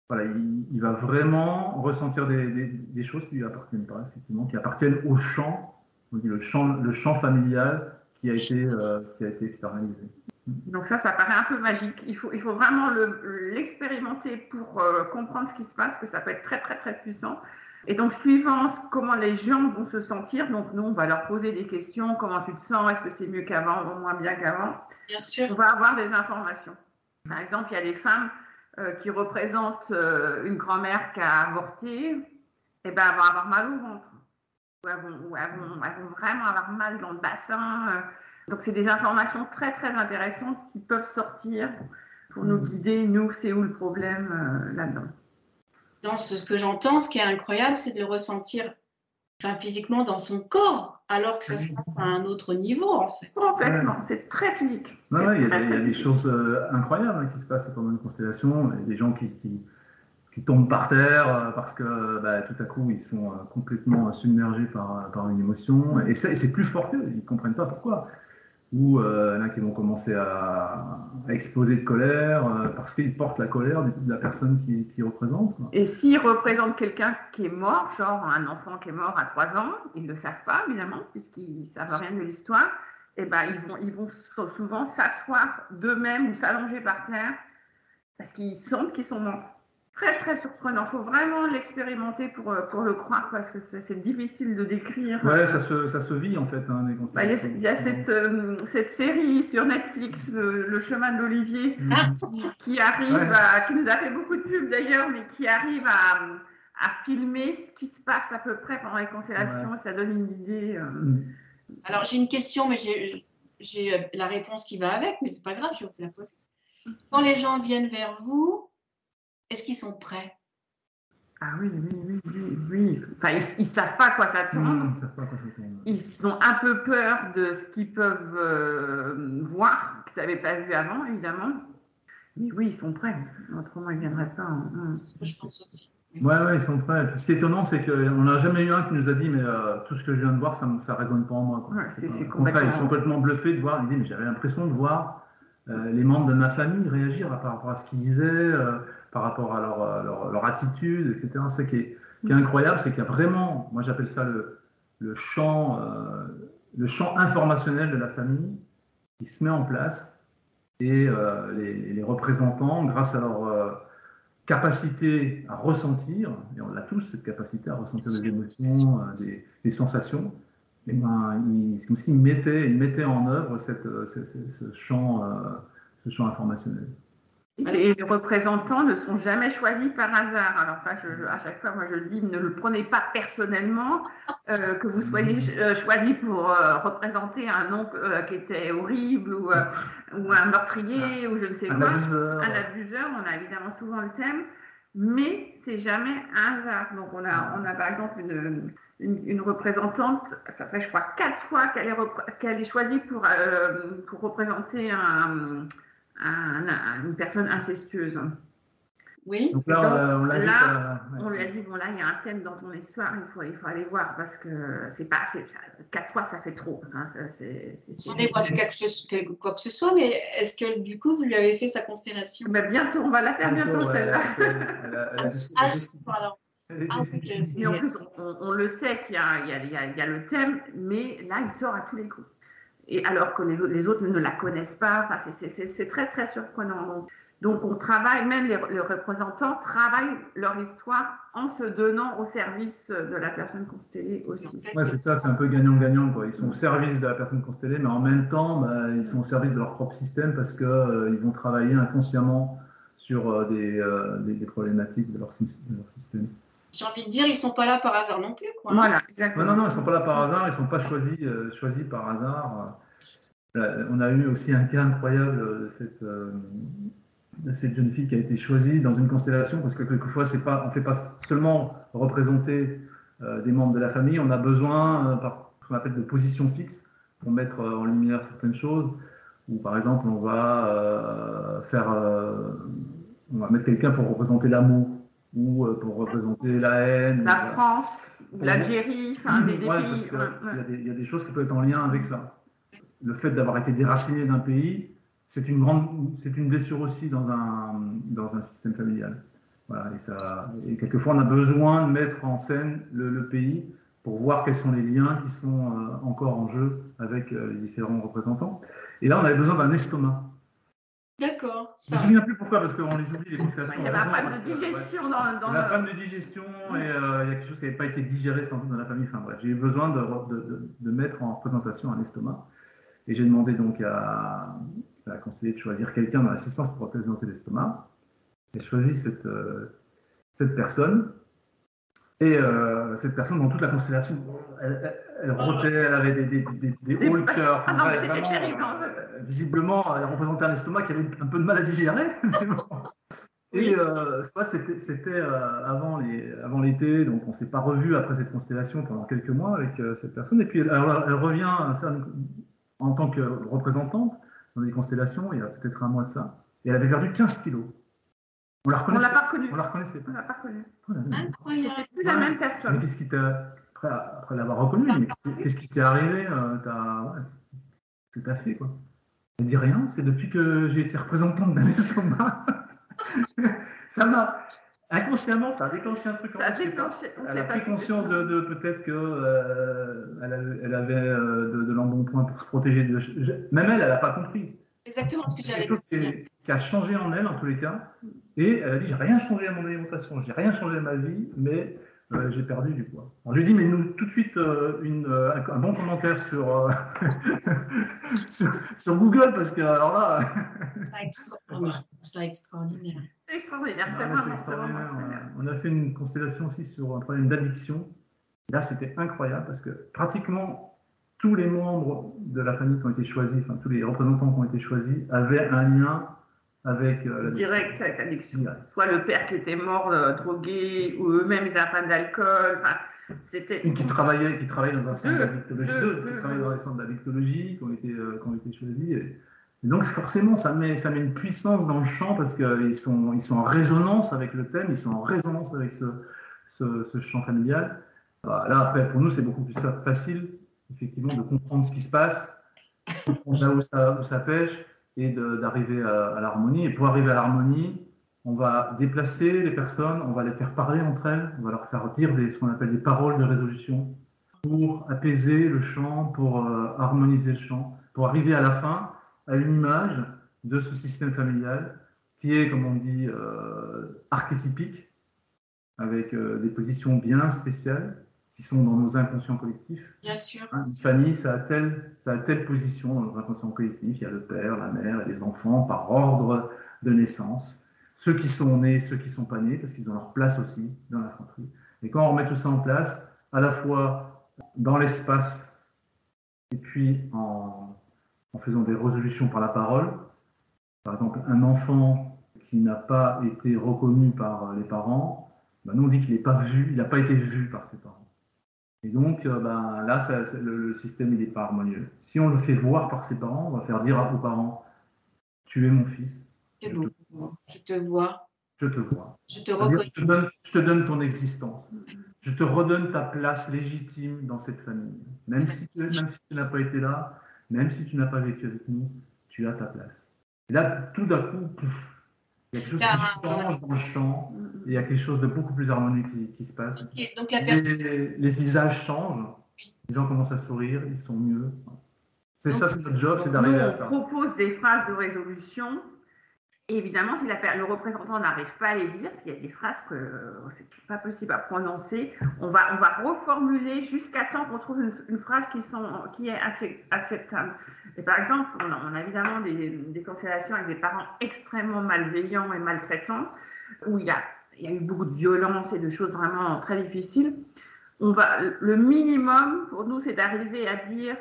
Voilà, il, va vraiment ressentir des, choses qui lui appartiennent pas, effectivement, qui appartiennent au champ, on dit le champ, le champ familial qui a été, euh, qui a été externalisé. Donc ça, ça paraît un peu magique. Il faut, il faut vraiment l'expérimenter pour euh, comprendre ce qui se passe, que ça peut être très, très, très puissant. Et donc, suivant comment les gens vont se sentir, donc nous, on va leur poser des questions. Comment tu te sens? Est-ce que c'est mieux qu'avant ou moins bien qu'avant? Bien sûr. On va avoir des informations. Par exemple, il y a des femmes qui représentent euh, une grand-mère qui a avorté, eh ben, vont avoir mal au ventre. Ou elles vont, vraiment avoir mal dans le bassin. Euh. Donc, c'est des informations très, très intéressantes qui peuvent sortir pour nous guider, nous, c'est où le problème là-dedans. Dans ce que j'entends, ce qui est incroyable, c'est de le ressentir enfin, physiquement dans son corps, alors que ça se passe à un autre niveau, en fait. Complètement, c'est très physique. il, y a, des choses euh, incroyables hein, qui se passent pendant une constellation. Il y a des gens qui, qui, tombent par terre euh, parce que bah, tout à coup, ils sont euh, complètement submergés par, par une émotion. Et c'est plus fort qu'eux, ils ne comprennent pas pourquoi ou euh, qui vont commencer à, exploser de colère euh, parce qu'ils portent la colère de la personne qui, qui représente. Et s'ils représentent quelqu'un qui est mort, genre un enfant qui est mort à 3 ans, ils ne le savent pas évidemment, puisqu'ils ne savent rien de l'histoire, et eh ben, ils, vont, ils vont souvent s'asseoir d'eux-mêmes ou s'allonger par terre parce qu'ils sentent qu'ils sont morts très très surprenant. Il faut vraiment l'expérimenter pour, euh, pour le croire parce que c'est difficile de décrire. Ouais, ça se, ça se vit en fait. Hein, bah, il y a, cette, euh, cette, série sur Netflix, Le, chemin de l'Olivier, mm. qui, arrive à, qui nous a fait beaucoup de pubs d'ailleurs, mais qui arrive à, à, filmer ce qui se passe à peu près pendant les constellations. Ça donne une idée. Euh. Mm. Alors j'ai une question, mais j'ai la réponse qui va avec, mais c'est pas grave, je vais vous la poser. Quand les gens viennent vers vous, est-ce qu'ils sont prêts? Ah oui, oui, oui, oui. Enfin, ils ne savent pas quoi ça tourne. Ils ont un peu peur de ce qu'ils peuvent euh, voir, qu'ils n'avaient pas vu avant, évidemment. Mais oui, ils sont prêts. Autrement, ils ne viendraient pas. Hein. C'est ce que je pense aussi. Ouais, ouais, ils sont prêts. ce qui est étonnant, c'est qu'on n'a jamais eu un qui nous a dit, mais euh, tout ce que je viens de voir, ça ne résonne pas en moi. complètement... Ils sont complètement bluffés de voir. Ils disent, mais j'avais l'impression de voir euh, les membres de ma famille réagir par rapport à ce qu'ils disaient par rapport à leur, leur, attitude, etc. Ce qui est, incroyable, c'est qu'il y a vraiment, moi j'appelle ça le, champ, euh, le champ informationnel de la famille qui se met en place et euh, les, représentants, grâce à leur euh, capacité à ressentir, et on l'a tous cette capacité à ressentir des émotions, des, sensations, et ben, ils, comme s'ils mettaient, ils mettaient en œuvre ce, champ, ce champ informationnel. Et les représentants ne sont jamais choisis par hasard. Alors ça, à chaque fois, moi je dis, ne le prenez pas personnellement, euh, que vous soyez euh, choisi pour euh, représenter un oncle qui était horrible ou, ou un meurtrier ou je ne sais quoi, un abuseur. On a évidemment souvent le thème, mais c'est jamais un hasard. Donc on a, on a par exemple une, une, représentante, ça fait je crois quatre fois qu'elle est, choisie pour, pour représenter un une personne incestueuse. Oui. Donc là, on, lui a dit bon là il y a un thème dans ton histoire, il faut, il faut aller voir parce que c'est pas quatre fois ça fait trop. Hein, Sans dévoiler quelque, quoi que ce soit, mais est-ce que du coup vous lui avez fait sa constellation ben, Bientôt, on va la faire bientôt, celle-là. Et en plus, on, le sait qu'il y, y, y, a le thème, mais là il sort à tous les coups et alors que les autres, les autres ne la connaissent pas. Enfin, c'est très, très surprenant. Donc, on travaille, même les, représentants travaillent leur histoire en se donnant au service de la personne constellée aussi. Oui, c'est ça, c'est un peu gagnant-gagnant. Ils sont au service de la personne constellée, mais en même temps, bah, ils sont au service de leur propre système parce qu'ils euh, vont travailler inconsciemment sur euh, euh, des, des, problématiques de leur, de leur système j'ai envie de dire, ils ne sont pas là par hasard non plus. Quoi. Voilà, exactement. Non, non, ils ne sont pas là par hasard, ils ne sont pas choisis, euh, choisis par hasard. Euh, on a eu aussi un cas incroyable de cette, euh, cette, jeune fille qui a été choisie dans une constellation, parce que quelquefois, pas, on ne fait pas seulement représenter des membres de la famille, on a besoin, par ce qu'on appelle de position fixe, pour mettre en lumière certaines choses. Ou par exemple, on va faire, on va mettre quelqu'un pour représenter l'amour ou euh, pour représenter la haine. La France, l'Algérie, enfin des, pays. Il y, a des choses qui peuvent être en lien avec ça. Le fait d'avoir été déraciné d'un pays, c'est une grande, c'est une blessure aussi dans un, dans un système familial. Voilà, et, ça, et quelquefois, on a besoin de mettre en scène le, pays pour voir quels sont les liens qui sont euh, encore en jeu avec euh, les différents représentants. Et là, on avait besoin d'un estomac. D'accord. Je ne me souviens plus pourquoi, parce qu'on les oublie, les constellations. Il y avait un problème de digestion dans, dans le... problème de digestion et euh, il y a quelque chose qui n'avait pas été digéré sans doute dans la famille. Enfin bref, j'ai eu besoin de, de, de, mettre en représentation un estomac. Et j'ai demandé donc à, la conseillère de choisir quelqu'un dans l'assistance pour représenter l'estomac. J'ai choisi cette, euh, cette personne. Et euh, cette personne, dans toute la constellation, elle, elle, rotait, elle avait des, des, des, des hauts cœur. Ah vraiment, visiblement, elle représentait un estomac qui avait un peu de mal à digérer. Et euh, c'était euh, avant l'été, donc on ne s'est pas revu après cette constellation pendant quelques mois avec euh, cette personne. Et puis elle, elle revient faire en tant que représentante dans des constellations il y a peut-être un mois de ça. Et elle avait perdu 15 kilos. On la reconnaissait. On l'a pas reconnue. On la reconnaissait pas. On l'a pas reconnue. Incroyable. C'est plus la même personne. Mais qu'est-ce qui t'a après, après l'avoir reconnue, qu'est-ce qui t'est arrivé Qu'est-ce que t'as fait quoi elle dit rien, c'est depuis que j'ai été représentante d'un estomac. ça m'a. Inconsciemment, ça a déclenché un truc. Ça a déclenché. Elle a pris conscience de, peut-être qu'elle euh, elle avait euh, de, de l'embonpoint pour se protéger. De... Même elle, elle n'a pas compris. Exactement ce que j'allais dire. quelque chose qui, a changé en elle, en tous les cas. Et elle a dit J'ai rien changé à mon alimentation, j'ai rien changé à ma vie, mais euh, j'ai perdu du poids. Je lui dit, mais nous, tout de suite, euh, une, euh, un bon commentaire sur, sur, Google, parce que alors là. c'est extraordinaire. C'est extraordinaire. C'est extraordinaire. On a fait une constellation aussi sur un problème d'addiction. Là, c'était incroyable parce que pratiquement tous les membres de la famille qui ont été choisis, enfin tous les représentants qui ont été choisis, avaient un lien avec euh. Direct avec l'addiction. Soit le père qui était mort euh, drogué, ou eux-mêmes ils avaient d'alcool. c'était... Qui travaillait, qui travaillait dans un centre d'addictologie, qui travaillaient dans les centres d'addictologie, qui ont été, euh, qui ont été choisis. Et, donc forcément, ça met, ça met une puissance dans le champ parce qu'ils sont, ils sont en résonance avec le thème, ils sont en résonance avec ce, ce, ce champ familial. Bah, là, après, pour nous, c'est beaucoup plus facile, effectivement, de comprendre ce qui se passe, comprendre là où ça, où ça pêche, et d'arriver à, l'harmonie. Et pour arriver à l'harmonie, on va déplacer les personnes, on va les faire parler entre elles, on va leur faire dire ce qu'on appelle des paroles de résolution pour apaiser le chant, pour euh, harmoniser le chant, pour arriver à la fin à une image de ce système familial qui est, comme on dit, euh, archétypique, avec euh, des positions bien spéciales qui sont dans nos inconscients collectifs. Bien sûr. Hein, une famille, ça a, telle, ça a telle position dans nos inconscients collectifs. Il y a le père, la mère et les enfants par ordre de naissance. Ceux qui sont nés, ceux qui sont pas nés, parce qu'ils ont leur place aussi dans la fratrie. Et quand on remet tout ça en place, à la fois dans l'espace et puis en, en faisant des résolutions par la parole, par exemple, un enfant qui n'a pas été reconnu par les parents, ben nous on dit qu'il n'est pas vu, il n'a pas été vu par ses parents. Et donc, euh, ben, là, le, système, il n'est pas harmonieux. Si on le fait voir par ses parents, on va faire dire à vos parents, tu es mon fils. C'est beau. Je te vois. Je te vois. Je te reconnais. Je te, donne, ton existence. Je te redonne ta place légitime dans cette famille. Même si tu, même si tu n'as pas été là, même si tu n'as pas vécu avec nous, tu as ta place. Et là, tout d'un coup, il y a quelque chose qui change dans le champ il y a quelque chose de beaucoup plus harmonieux qui, se passe. donc la les, visages changent, les gens commencent à sourire, ils sont mieux. C'est ça, c'est notre job, c'est d'arriver à ça. On propose des phrases de résolution. Et évidemment, si la, le représentant n'arrive pas à les dire, parce qu'il y a des phrases que euh, c'est pas possible à prononcer, on va, on va reformuler jusqu'à temps qu'on trouve une, phrase qui, sont, qui est acceptable. Et par exemple, on a, on a évidemment des, des constellations avec des parents extrêmement malveillants et maltraitants, où il y a il y a eu beaucoup de violence et de choses vraiment très difficiles. On va, le minimum pour nous, c'est d'arriver à dire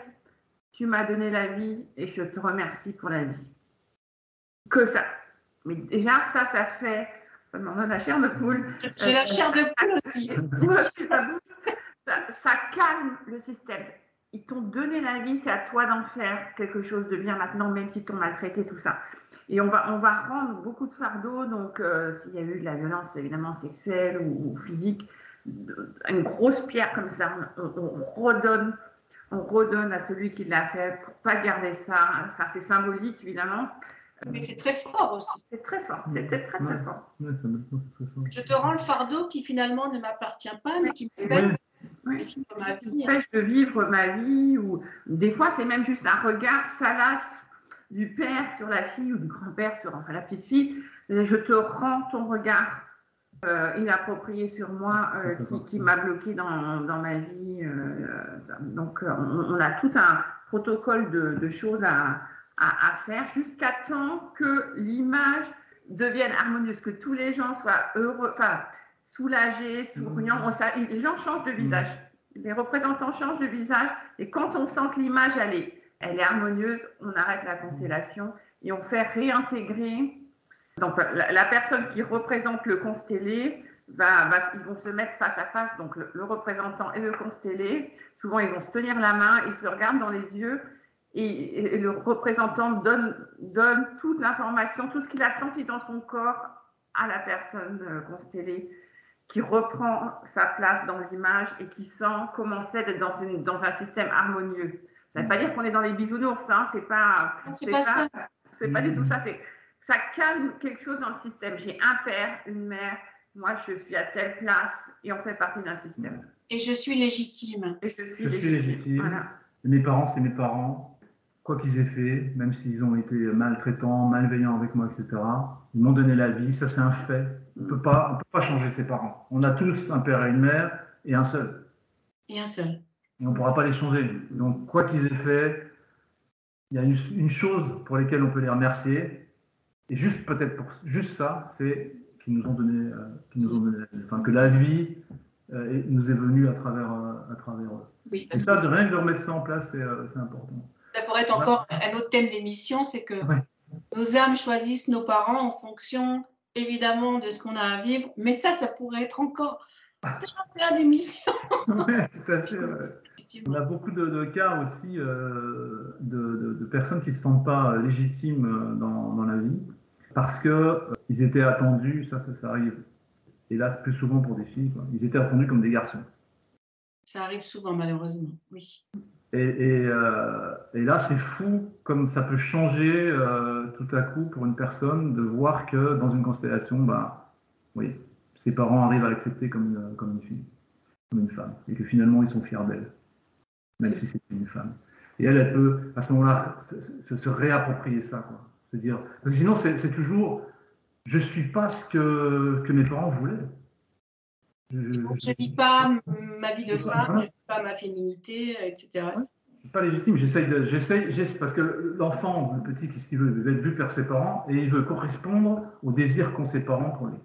Tu m'as donné la vie et je te remercie pour la vie. Que ça. Mais déjà, ça, ça fait. Ça donne la chair de poule. J'ai la chair de poule aussi. ça, ça calme le système. Ils t'ont donné la vie, c'est à toi d'en faire quelque chose de bien maintenant, même si t'ont maltraité tout ça. Et on va, on va rendre beaucoup de fardeaux, donc euh, s'il y a eu de la violence évidemment sexuelle ou, physique, une grosse pierre comme ça, on, redonne, on redonne à celui qui l'a fait pour pas garder ça. Enfin, c'est symbolique évidemment. Mais c'est très fort aussi. C'est très fort, c'était très très fort. Je te rends le fardeau qui finalement ne m'appartient pas, mais qui m'empêche de vivre ma vie. Ou des fois, c'est même juste un regard salace du père sur la fille ou du grand-père sur enfin, la petite fille, je te rends ton regard euh, inapproprié sur moi euh, qui, m'a bloqué dans, dans, ma vie. Euh, donc on, a tout un protocole de, choses à, à, faire jusqu'à temps que l'image devienne harmonieuse, que tous les gens soient heureux, enfin soulagés, souriants. Mmh. les gens changent de visage. Les représentants changent de visage et quand on sent que l'image elle est elle est harmonieuse, on arrête la constellation et on fait réintégrer. Donc la, personne qui représente le constellé va, ils vont se mettre face à face, donc le, représentant et le constellé. Souvent, ils vont se tenir la main, ils se regardent dans les yeux et, le représentant donne, toute l'information, tout ce qu'il a senti dans son corps à la personne euh, constellée qui reprend sa place dans l'image et qui sent comment c'est d'être dans un système harmonieux. Ça ne veut pas dire qu'on est dans les bisounours, hein. c'est pas, c'est pas, ça. C'est pas du tout ça. Ça calme quelque chose dans le système. J'ai un père, une mère, moi je suis à telle place et on fait partie d'un système. Et je suis légitime. Et je suis légitime. Mes parents, c'est mes parents. Quoi qu'ils aient fait, même s'ils ont été maltraitants, malveillants avec moi, etc., ils m'ont donné la vie. Ça, c'est un fait. On ne peut pas changer ses parents. On a tous un père et une mère et un seul. Et un seul et on ne pourra pas les changer. Donc, quoi qu'ils aient fait, il y a une, chose pour laquelle on peut les remercier, et juste peut-être pour juste ça, c'est qu'ils nous ont donné, euh, nous ont donné enfin, que la vie euh, nous est venue à travers, euh, à travers eux. Oui, et ça, de rien que de remettre ça en place, c'est important. Ça pourrait être encore un autre thème d'émission, c'est que Nos âmes choisissent nos parents en fonction, évidemment, de ce qu'on a à vivre. Mais ça, ça pourrait être encore plein d'émissions. oui, tout à fait. On a beaucoup de, cas aussi euh, de, personnes qui ne se sentent pas légitimes euh, dans, la vie parce qu'ils euh, étaient attendus, ça, ça, arrive, hélas, plus souvent pour des filles, ils étaient attendus comme des garçons. Ça arrive souvent, malheureusement, oui. Et, là, c'est fou comme ça peut changer tout à coup pour une personne de voir que dans une constellation, bah, oui, ses parents arrivent à l'accepter comme comme une fille, comme une femme, et que finalement ils sont fiers d'elle même si c'est une femme. Et elle, elle peut, à ce moment-là, se, réapproprier ça. Quoi. Se dire, sinon, c'est toujours, je ne suis pas ce que, que mes parents voulaient. Je ne vis pas ma vie de femme, je ne vis pas ma féminité, etc. suis pas légitime, j'essaye parce que l'enfant, le petit, qu'est-ce qu'il veut? Il veut être vu par ses parents et il veut correspondre aux désirs qu'ont ses parents pour lui.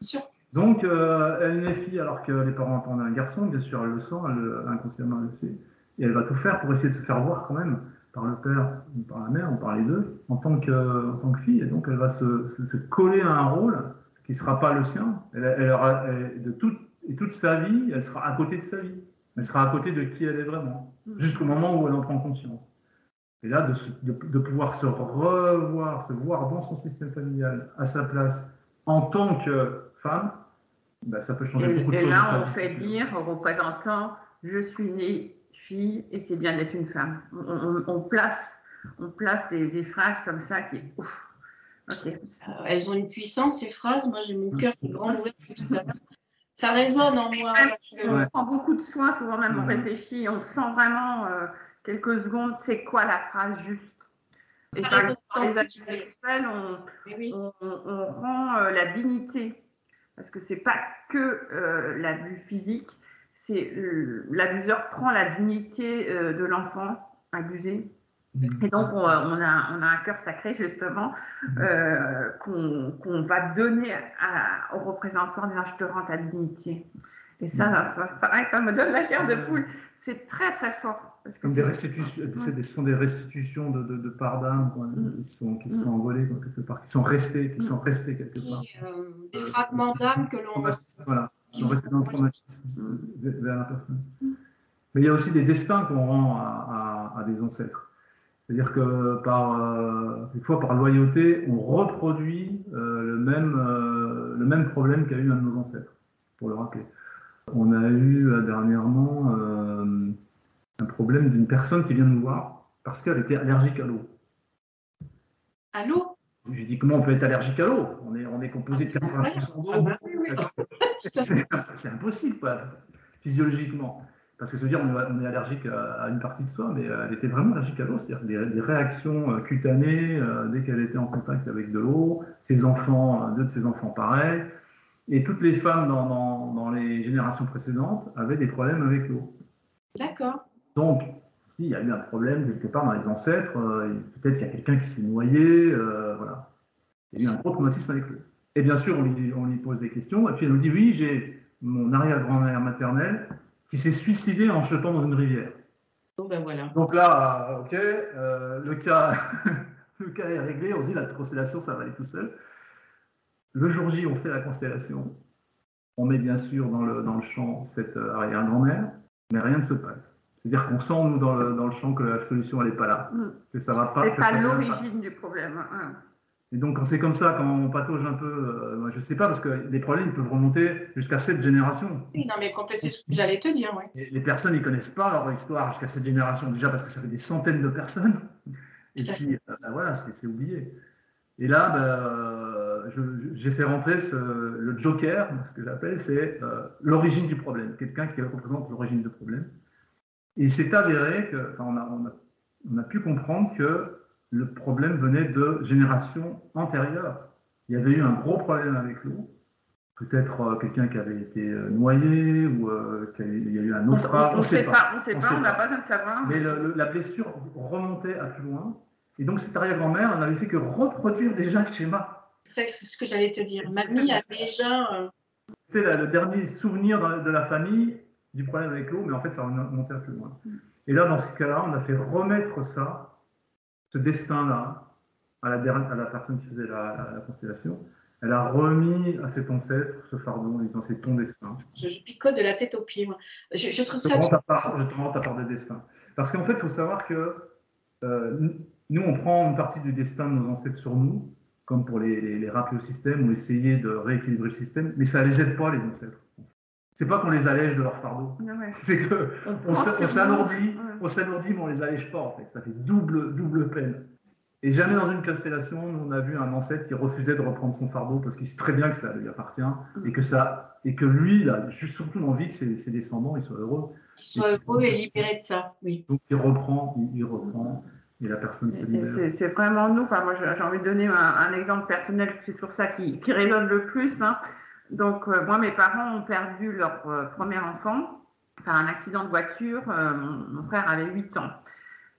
Sûr. Donc, euh, elle naît fille alors que les parents attendent un garçon, bien sûr, elle le sent, elle, inconsciemment elle le sait. Et elle va tout faire pour essayer de se faire voir quand même par le père ou par la mère ou par les deux en tant que, en tant que fille. Et donc elle va se, se, coller à un rôle qui ne sera pas le sien. Elle, elle, de toute, et toute sa vie, elle sera à côté de sa vie. Elle sera à côté de qui elle est vraiment, jusqu'au moment où elle en prend conscience. Et là, de, de, pouvoir se revoir, se voir dans son système familial, à sa place, en tant que femme, ben, ça peut changer beaucoup de choses. Et là, on fait dire aux représentants, je suis et c'est bien d'être une femme. On, place, on place des, phrases comme ça qui est ouf. Euh, elles ont une puissance, ces phrases. Moi, j'ai mon cœur qui est grand ouvert tout à l'heure. Ça résonne en moi. On prend beaucoup de soin, souvent même on réfléchit, on sent vraiment euh, quelques secondes, c'est quoi la phrase juste? Et par les actions sexuelles, on, on, rend euh, la dignité. Parce que c'est pas que l'abus physique, c'est euh, l'abuseur prend la dignité euh, de l'enfant abusé. Mm. Et donc, on, a, on, a, un cœur sacré, justement, mm. euh, qu'on va donner aux représentants je te rends ta dignité. Et ça, mm. pareil, ça me donne la chair de poule. C'est très, très fort. Parce que des restitutions, ce sont des restitutions de, de, de parts d'âme qui sont, qui sont envolées quelque part, qui sont restées, qui sont restées quelque part. des fragments d'âme que l'on. Voilà sont restés dans le traumatisme vers la personne. Mais il y a aussi des destins qu'on rend à, des ancêtres. C'est-à-dire que par, euh, des fois, par loyauté, on reproduit euh, le, même, euh, le même problème qu'a eu un de nos ancêtres, pour le rappeler. On a eu dernièrement un problème d'une personne qui vient nous voir parce qu'elle était allergique à l'eau. À l'eau Je dis comment on peut être allergique à l'eau? On est, on est composé de 80% d'eau. C'est impossible, physiologiquement. Parce que ça veut dire qu'on est allergique à une partie de soi, mais elle était vraiment allergique à l'eau, c'est-à-dire des, réactions euh, cutanées euh, dès qu'elle était en contact avec de l'eau. Ses enfants, deux de ses enfants, pareil. Et toutes les femmes dans, dans, les générations précédentes avaient des problèmes avec l'eau. D'accord. Donc, s'il y a eu un problème quelque part dans les ancêtres, euh, peut-être qu'il y a quelqu'un qui s'est noyé, voilà. Il y a eu un gros traumatisme avec l'eau. Et bien sûr, on lui, pose des questions. Et puis elle nous dit Oui, j'ai mon arrière-grand-mère maternelle qui s'est suicidée en jetant dans une rivière. ben voilà. Donc là, ok, euh, le, cas, le cas est réglé. On se dit La constellation, ça va aller tout seul. Le jour J, on fait la constellation. On met bien sûr dans le, dans le champ cette euh, arrière-grand-mère, mais rien ne se passe. C'est-à-dire qu'on sent, nous, dans le, dans le champ, que la solution, elle n'est pas là. Mm. Que ça va pas. C'est pas l'origine du problème. Hein. Et donc, quand c'est comme ça, quand on patauge un peu, euh, je ne sais pas, parce que les problèmes peuvent remonter jusqu'à cette génération. Oui, non, mais c'est ce que j'allais te dire, oui. les personnes, ils ne connaissent pas leur histoire jusqu'à cette génération, déjà parce que ça fait des centaines de personnes. Et puis, euh, bah, voilà, c'est oublié. Et là, bah, j'ai fait rentrer ce, le joker, ce que j'appelle, c'est euh, l'origine du problème, quelqu'un qui représente l'origine du problème. Et il s'est avéré que, on a, on, a, on a pu comprendre que le problème venait de générations antérieures. Il y avait eu un gros problème avec l'eau. Peut-être euh, quelqu'un qui avait été euh, noyé ou euh, qu'il y a eu un naufrage. On ne sait pas, on ne sait pas, on n'a pas besoin de savoir. Mais la blessure remontait à plus loin. Et donc, cette arrière-grand-mère n'avait fait que reproduire déjà le schéma. C'est ce que j'allais te dire. Mamie a déjà. C'était le dernier souvenir de la famille du problème avec l'eau, mais en fait, ça remontait à plus loin. Mm. Et là, dans ce cas-là, on a fait remettre ça ce destin-là à la, à la personne qui faisait la, constellation, elle a remis à cet ancêtre ce fardeau en disant c'est ton destin. Je, picote de la tête aux pieds. Moi. Je, trouve ça. je te rends ta part de destin. Parce qu'en fait, il faut savoir que euh, nous, on prend une partie du destin de nos ancêtres sur nous, comme pour les, les, rappeler au système ou essayer de rééquilibrer le système, mais ça ne les aide pas, les ancêtres. C'est pas qu'on les allège de leur fardeau. C'est qu'on on, s'alourdit, on s'alourdit, mais on les allège pas, en fait. Ça fait double, double peine. Et jamais dans une constellation, on a vu un ancêtre qui refusait de reprendre son fardeau parce qu'il sait très bien que ça lui appartient mm. et que ça et que lui, il a juste surtout envie que ses, descendants ils soient heureux. Ils soient heureux et libérés de ça, oui. Donc il reprend, il, reprend et la personne se libère. C'est vraiment nous. Enfin, moi, j'ai envie de donner un, exemple personnel. C'est toujours ça qui, qui résonne le plus. Hein. Donc euh, moi, mes parents ont perdu leur euh, premier enfant par un accident de voiture. Euh, mon, frère avait 8 ans.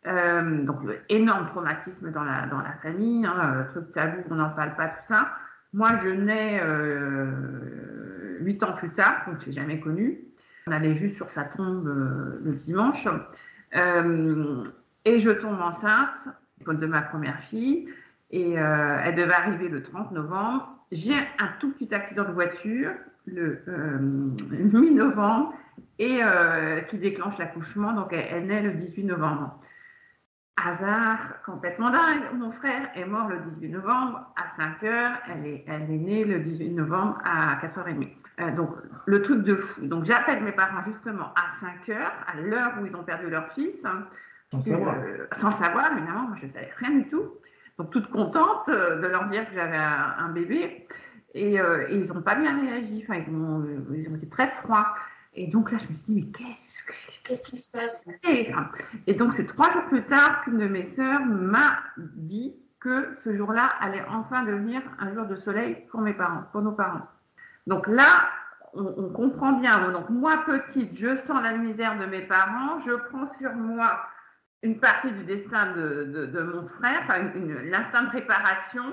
Donc, énorme traumatisme dans la, famille, hein, truc tabou, on n'en parle pas, tout ça. Moi, je nais euh, huit ans plus tard, donc je l'ai jamais connu. On allait juste sur sa tombe le dimanche. Et je tombe enceinte de ma première fille. Et elle devait arriver le 30 novembre. J'ai un tout petit accident de voiture le mi-novembre et qui déclenche l'accouchement. Donc, elle, elle naît le 18 novembre hasard complètement dingue. Mon frère est mort le 18 novembre à 5 heures. Elle est, elle est née le 18 novembre à 4h30. Euh, donc, le truc de fou. Donc, j'appelle mes parents justement à 5 heures, à l'heure où ils ont perdu leur fils. Sans savoir. Euh, sans savoir, évidemment. Moi, je ne savais rien du tout. Donc, toute contente euh, de leur dire que j'avais un, bébé. Et, ils n'ont pas bien réagi. Enfin, ils ont, ils ont été très froids. Et donc là, je me suis dit, mais qu'est-ce qui se passe? et, donc, c'est trois jours plus tard qu'une de mes sœurs m'a dit que ce jour-là allait enfin devenir un jour de soleil pour mes parents, pour nos parents. Donc là, on, comprend bien. Donc moi, petite, je sens la misère de mes parents, je prends sur moi une partie du destin de, mon frère, enfin l'instinct de réparation.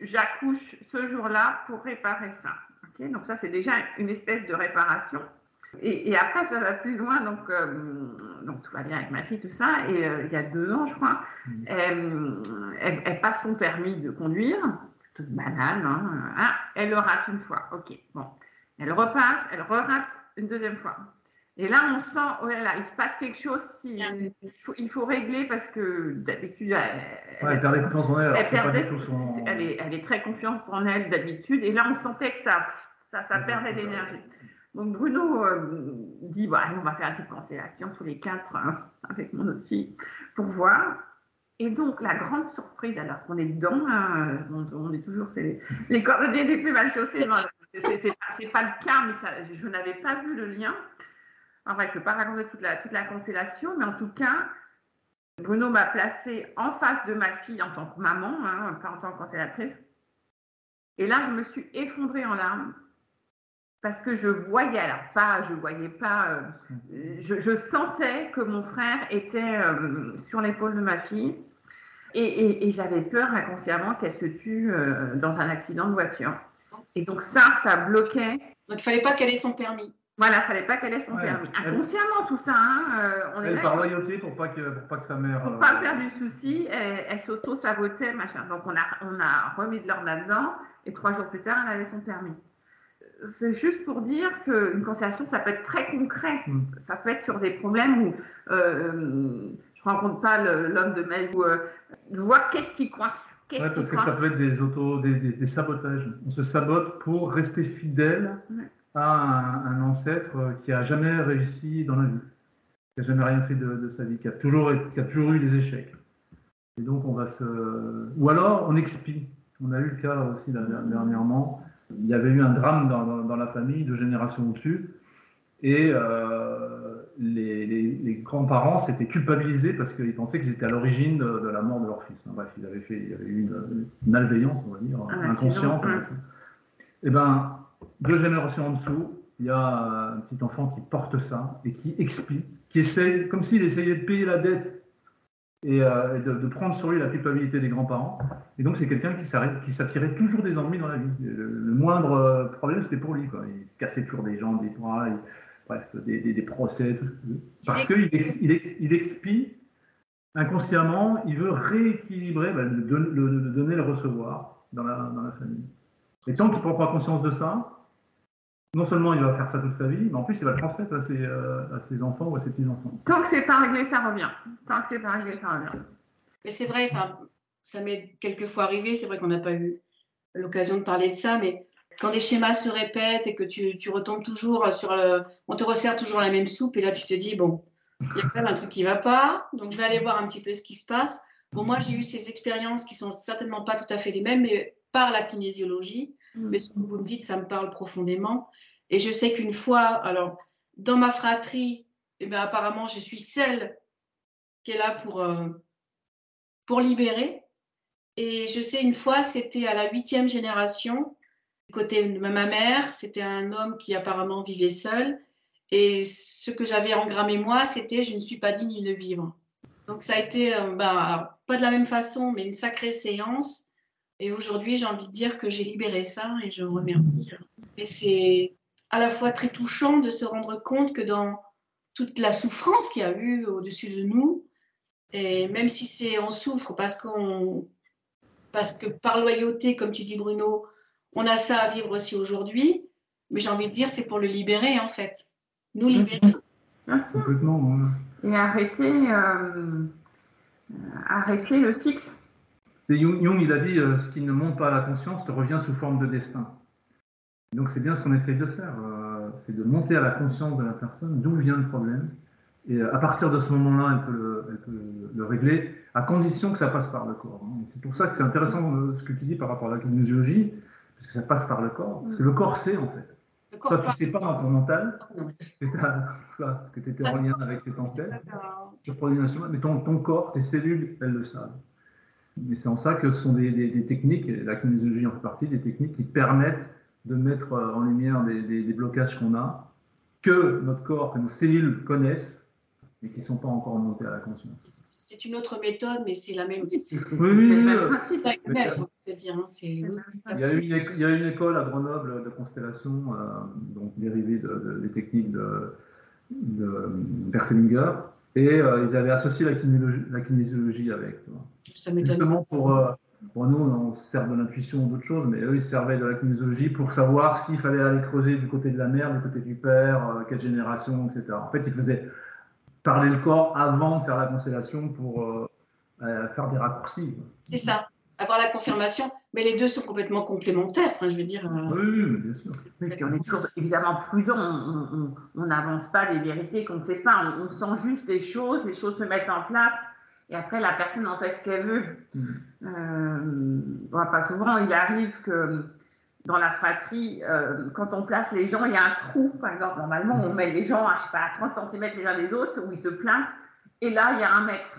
J'accouche ce jour-là pour réparer ça. donc ça, c'est déjà une espèce de réparation. Et, après, ça va plus loin. Donc, euh, donc, tout va bien avec ma fille, tout ça. Et euh, il y a deux ans, je crois, mm. elle, passe son permis de conduire. Toute banale. Hein, ah, elle le rate une fois. OK. Bon. Elle repasse, elle re-rate une deuxième fois. Et là, on sent, oh là là, il se passe quelque chose. Si, il, faut, régler parce que d'habitude, elle, ouais, elle perdait confiance en elle. Elle, est, elle, est, très confiante en elle d'habitude. Et là, on sentait que ça, ça, ça perdait d'énergie. Donc Bruno euh, dit bah, on va faire une petite constellation tous les quatre hein, avec mon autre fille pour voir. Et donc la grande surprise, alors qu'on est dedans, hein, on, est toujours les, les coordonnées les plus mal chaussées. C'est pas le cas, mais je n'avais pas vu le lien. En fait, je ne vais pas raconter toute la, toute la constellation, mais en tout cas, Bruno m'a placé en face de ma fille en tant que maman, hein, pas en tant que constellatrice. Et là, je me suis effondrée en larmes parce que je voyais, alors pas, je voyais pas, euh, je, sentais que mon frère était euh, sur l'épaule de ma fille et, j'avais peur inconsciemment qu'elle se tue euh, dans un accident de voiture. Et donc ça, ça bloquait. Donc il fallait pas qu'elle ait son permis. Voilà, il fallait pas qu'elle ait son permis. Inconsciemment tout ça. Hein, on elle, est par loyauté pour pas que pour pas que sa mère. Pour pas faire du souci, elle, s'auto sabotait machin. Donc on a on a remis de l'ordre là-dedans et trois jours plus tard, elle avait son permis c'est juste pour dire qu'une constellation, ça peut être très concret. Mm. Ça peut être sur des problèmes où euh, je ne rencontre pas l'homme de ma vie, euh, voir qu'est-ce qui coince. parce que ça peut être des, auto, des, sabotages. On se sabote pour rester fidèle à un, ancêtre qui n'a jamais réussi dans la vie, qui n'a jamais rien fait de, sa vie, qui a, toujours, qui a toujours eu des échecs. Et donc, on va se. Ou alors, on expie. On a eu le cas aussi dernièrement il y avait eu un drame dans, la famille de génération au-dessus. Et euh, les, grands-parents s'étaient culpabilisés parce qu'ils pensaient qu'ils étaient à l'origine de, la mort de leur fils. bref, il, avait fait, il y avait eu une, malveillance, on va dire, ah, inconsciente. Et eh ben, deux générations en dessous, il y a un petit enfant qui porte ça et qui explique, qui essaye, comme s'il essayait de payer la dette et, euh, de, prendre sur lui la culpabilité des grands-parents. Et donc, c'est quelqu'un qui s'attirait toujours des ennuis dans la vie. Le, moindre euh, problème, c'était pour lui. Quoi. Il se cassait toujours des jambes, des bras, bref, des, procès. Parce qu'il il, il, expie inconsciemment, il veut rééquilibrer ben, le, donner, le recevoir dans la famille. Et tant qu'il ne prend pas conscience de ça, non seulement il va faire ça toute sa vie, mais en plus il va le transmettre à ses, euh, à ses enfants ou à ses petits-enfants. Tant que c'est pas réglé, ça revient. Tant que c'est pas réglé, ça revient. Mais c'est vrai, ça m'est quelquefois arrivé, c'est vrai qu'on n'a pas eu l'occasion de parler de ça, mais quand des schémas se répètent et que tu, tu, retombes toujours sur le. On te resserre toujours la même soupe et là tu te dis, bon, il y a quand même un truc qui ne va pas, donc je vais aller voir un petit peu ce qui se passe. Bon, moi j'ai eu ces expériences qui sont certainement pas tout à fait les mêmes, mais par la kinésiologie. Mm. Mais ce que vous me dites, ça me parle profondément. Et je sais qu'une fois, alors, dans ma fratrie, eh bien, apparemment, je suis celle qui est là pour, euh, pour libérer. Et je sais, une fois, c'était à la huitième génération, côté de ma mère, c'était un homme qui apparemment vivait seul. Et ce que j'avais engrammé moi, c'était je ne suis pas digne de vivre. Donc ça a été, euh, bah, pas de la même façon, mais une sacrée séance. Et aujourd'hui, j'ai envie de dire que j'ai libéré ça et je remercie. Et c'est à la fois très touchant de se rendre compte que dans toute la souffrance qu'il y a eu au-dessus de nous, et même si c'est on souffre parce qu'on parce que par loyauté, comme tu dis Bruno, on a ça à vivre aussi aujourd'hui, mais j'ai envie de dire c'est pour le libérer en fait, nous libérer. Complètement. Et arrêter, euh, arrêter le cycle Jung, il a dit euh, ce qui ne monte pas à la conscience te revient sous forme de destin. donc c'est bien ce qu'on essaye de faire, euh, c'est de monter à la conscience de la personne, d'où vient le problème. Et euh, à partir de ce moment-là, elle, peut le, régler, à condition que ça passe par le corps. Hein. C'est pour ça que c'est intéressant ce que tu dis par rapport à la kinésiologie, parce que ça passe par le corps. Parce que le corps sait en fait. Toi, tu ne sais pas dans ton mental, parce que tu étais en lien avec tes ancêtres, tu mais ton, ton corps, tes cellules, elles le savent. Mais c'est en ça que ce sont des, techniques, la kinésiologie en fait partie, des techniques qui permettent de mettre euh, en lumière des, blocages qu'on a, que notre corps, que nos cellules connaissent, mais qui ne sont pas encore montés à la conscience. C'est une autre méthode, mais c'est la même. Oui, oui, oui. Il y, a une, il y a une école à Grenoble de constellation, euh, donc dérivée des techniques de, de Bertelinger, et euh, ils avaient associé la kinésiologie, la kinésiologie avec. Justement pour, euh, pour nous, on sert de l'intuition ou d'autres choses, mais eux, ils servaient de la kinésiologie pour savoir s'il fallait aller creuser du côté de la mère, du côté du père, euh, quelle génération, etc. En fait, ils faisaient parler le corps avant de faire la constellation pour euh, faire des raccourcis. C'est ça, avoir la confirmation, mais les deux sont complètement complémentaires. Enfin, je veux dire. Oui, bien sûr. on est toujours évidemment prudent, on n'avance pas des vérités qu'on ne sait pas, on, on sent juste des choses, les choses se mettent en place et après, la personne en fait ce qu'elle veut. Mm. Euh, pas souvent, il arrive que dans la fratrie, euh, quand on place les gens, il y a un trou, par exemple. Normalement, on met les gens à, je sais pas, 30 cm les uns des autres, où ils se placent. Et là, il y a un mètre.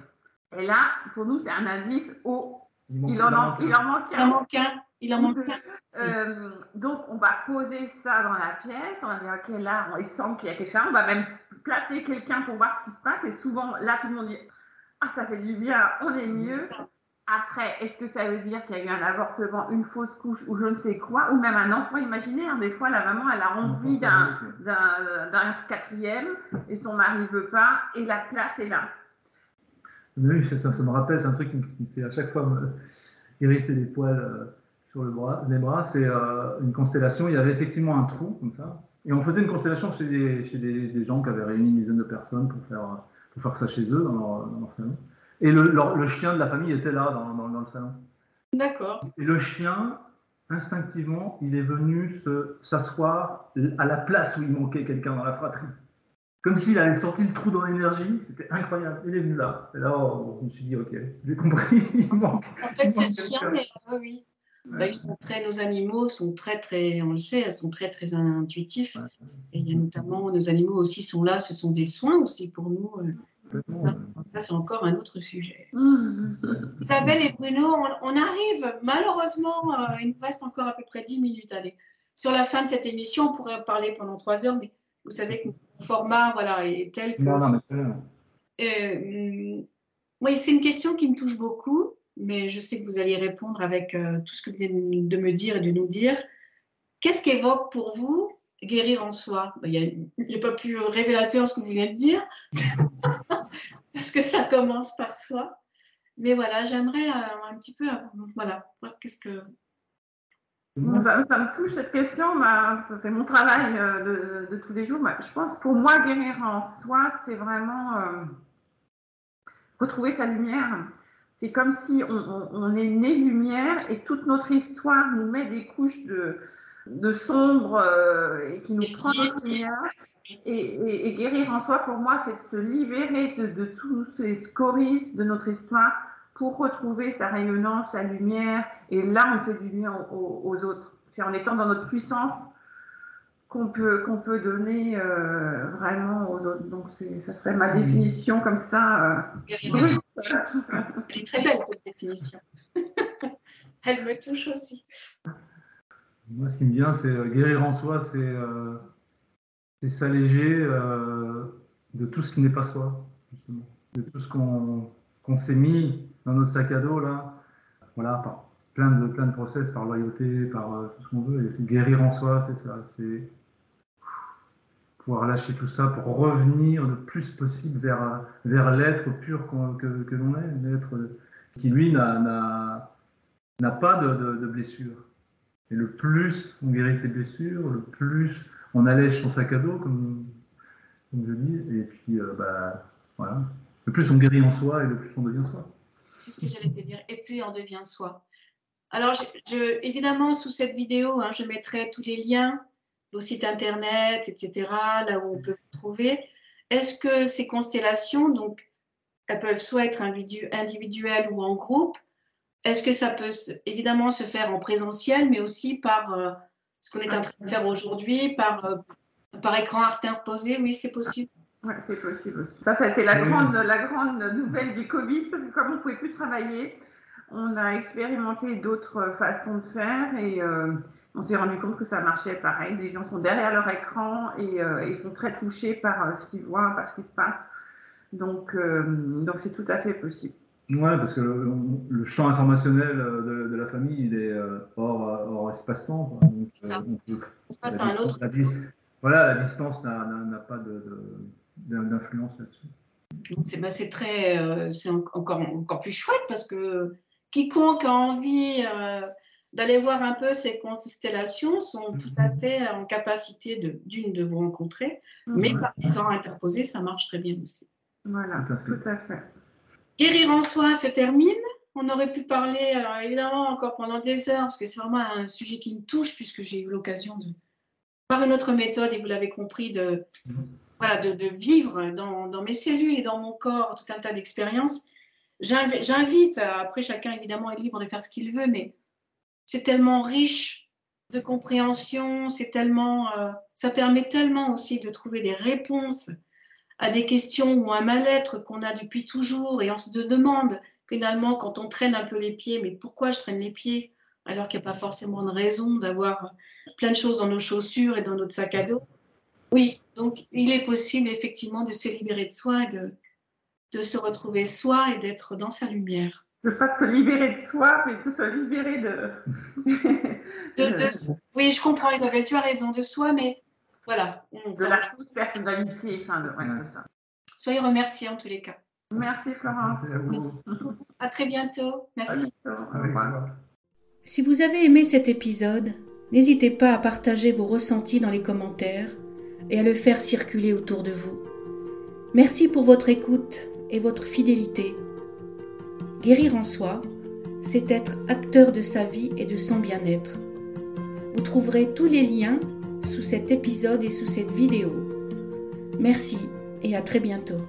Et là, pour nous, c'est un indice au. Il, en, manque un. Il en manque un. Il en manque un. Euh, donc, on va poser ça dans la pièce. On va dire, OK, là, il semble qu'il y a quelque chose. On va même placer quelqu'un pour voir ce qui se passe. Et souvent, là, tout le monde dit ah, ça fait du bien, on est mieux. Après, est-ce que ça veut dire qu'il y a eu un avortement, une fausse couche ou je ne sais quoi, ou même un enfant imaginaire? Des fois, la maman, elle a envie d'un quatrième et son mari ne veut pas et la place est là. Oui, ça, ça, me rappelle, c'est un truc qui me fait à chaque fois me hérisser les poils euh, sur le bras, les bras. C'est euh, une constellation, il y avait effectivement un trou comme ça. Et on faisait une constellation chez des, chez des, des gens qui avaient réuni une dizaine de personnes pour faire pour faire ça chez eux, dans leur, salon. Et le, le, chien de la famille était là, dans, dans, le salon. D'accord. Et le chien, instinctivement, il est venu s'asseoir à la place où il manquait quelqu'un dans la fratrie. Comme s'il avait sorti le trou dans l'énergie, c'était incroyable. Il est venu là. Et là, oh, je me suis dit, ok, j'ai compris, il manque. En fait, c'est le chien, mais oui. Bah, ils sont très, nos animaux sont très, très, on le sait, elles sont très, très intuitifs. Et il y a notamment, nos animaux aussi sont là, ce sont des soins aussi pour nous. Euh, ça, c'est encore un autre sujet. Isabelle et Bruno, on, arrive, malheureusement, euh, il nous reste encore à peu près 10 minutes. Allez. Sur la fin de cette émission, on pourrait parler pendant 3 heures, mais vous savez que format voilà, est tel que. Non, non, mais euh, hum, c'est une question qui me touche beaucoup mais je sais que vous allez répondre avec euh, tout ce que vous venez de me dire et de nous dire. Qu'est-ce qu'évoque pour vous guérir en soi? Ben, Il n'y a, pas plus révélateur ce que vous venez de dire. parce que ça commence par soi. Mais voilà, j'aimerais euh, un petit peu, voilà, voir qu'est-ce que. Ça, me touche cette question, c'est mon travail de, de, tous les jours. Je pense pour moi, guérir en soi, c'est vraiment retrouver sa lumière. C'est comme si on, est né lumière et toute notre histoire nous met des couches de, de sombre euh, et qui nous prend notre lumière. Et, guérir en soi, pour moi, c'est de se libérer de, tous ces scories de notre histoire pour retrouver sa rayonnance, sa lumière. Et là, on fait du bien aux autres. C'est en étant dans notre puissance qu'on peut, qu'on peut donner euh, vraiment aux autres. Donc, ça serait ma définition comme ça. Euh. Elle est très belle, cette définition. Elle me touche aussi. Moi, ce qui me vient, c'est euh, guérir en soi, c'est s'alléger de tout ce qui n'est pas soi, justement. De tout ce qu'on s'est mis dans notre sac à dos, là. Voilà, par plein de, plein de process, par loyauté, par tout ce qu'on veut. Et guérir en soi, c'est ça. C'est pouvoir lâcher tout ça pour revenir le plus possible vers, vers l'être pur que, que l'on est, l'être qui lui n'a pas de, de, blessures. Et le plus on guérit ses blessures, le plus on allège son sac à dos, comme, comme je dis, et puis euh, bah, voilà. Le plus on guérit en soi et le plus on devient soi. C'est ce que j'allais te dire. Et puis on devient soi. Alors, évidemment, sous cette vidéo, hein, je mettrai tous les liens nos sites internet, etc., là où on peut vous trouver. Est-ce que ces constellations, donc, elles peuvent soit être individuelles ou en groupe Est-ce que ça peut évidemment se faire en présentiel, mais aussi par euh, ce qu'on est en train de faire aujourd'hui, par, euh, par écran interposé? Oui, c'est possible. Oui, c'est possible. Ça, ça a été la, grande, la grande nouvelle du Covid, parce que comme on ne pouvait plus travailler, on a expérimenté d'autres façons de faire et euh, on s'est rendu compte que ça marchait pareil. Les gens sont derrière leur écran et euh, ils sont très touchés par euh, ce qu'ils voient, par ce qui se passe. Donc, euh, donc c'est tout à fait possible. Ouais, parce que le, champ informationnel de, la famille, il est hors, hors espace-temps. C'est ça. passe à un autre. voilà, la distance n'a pas d'influence là-dessus. Bah, c'est très, c'est encore, encore plus chouette parce que quiconque a envie d'aller voir un peu ces constellations sont tout à fait en capacité d'une de, vous rencontrer, mhm. mais par temps interposé, ça marche très bien aussi. Voilà, tout à fait. Guérir en soi se termine. On aurait pu parler euh, évidemment encore pendant des heures, parce que c'est vraiment un sujet qui me touche, puisque j'ai eu l'occasion de, par une autre méthode, et vous l'avez compris, de, mhm. Voilà, de, vivre dans, mes cellules et dans mon corps tout un tas d'expériences. J'invite, après chacun évidemment est libre de faire ce qu'il veut, mais c'est tellement riche de compréhension, c'est tellement, euh, ça permet tellement aussi de trouver des réponses à des questions ou un mal-être qu'on a depuis toujours et on se demande finalement quand on traîne un peu les pieds, mais pourquoi je traîne les pieds alors qu'il n'y a pas forcément de raison d'avoir plein de choses dans nos chaussures et dans notre sac à dos. Oui, donc il est possible effectivement de se libérer de soi, de, de se retrouver soi et d'être dans sa lumière ne pas se libérer de soi, mais de se libérer de... Oui, je comprends Isabelle, tu as raison, de soi, mais voilà. de la fausse personnalité, enfin, de... ça. Soyez remerciés en tous les cas. Merci Florence. à, très bientôt. Merci. Si vous avez aimé cet épisode, n'hésitez pas à partager vos ressentis dans les commentaires et à le faire circuler autour de vous. Merci pour votre écoute et votre fidélité. Guérir en soi, c'est être acteur de sa vie et de son bien-être. Vous trouverez tous les liens sous cet épisode et sous cette vidéo. Merci et à très bientôt.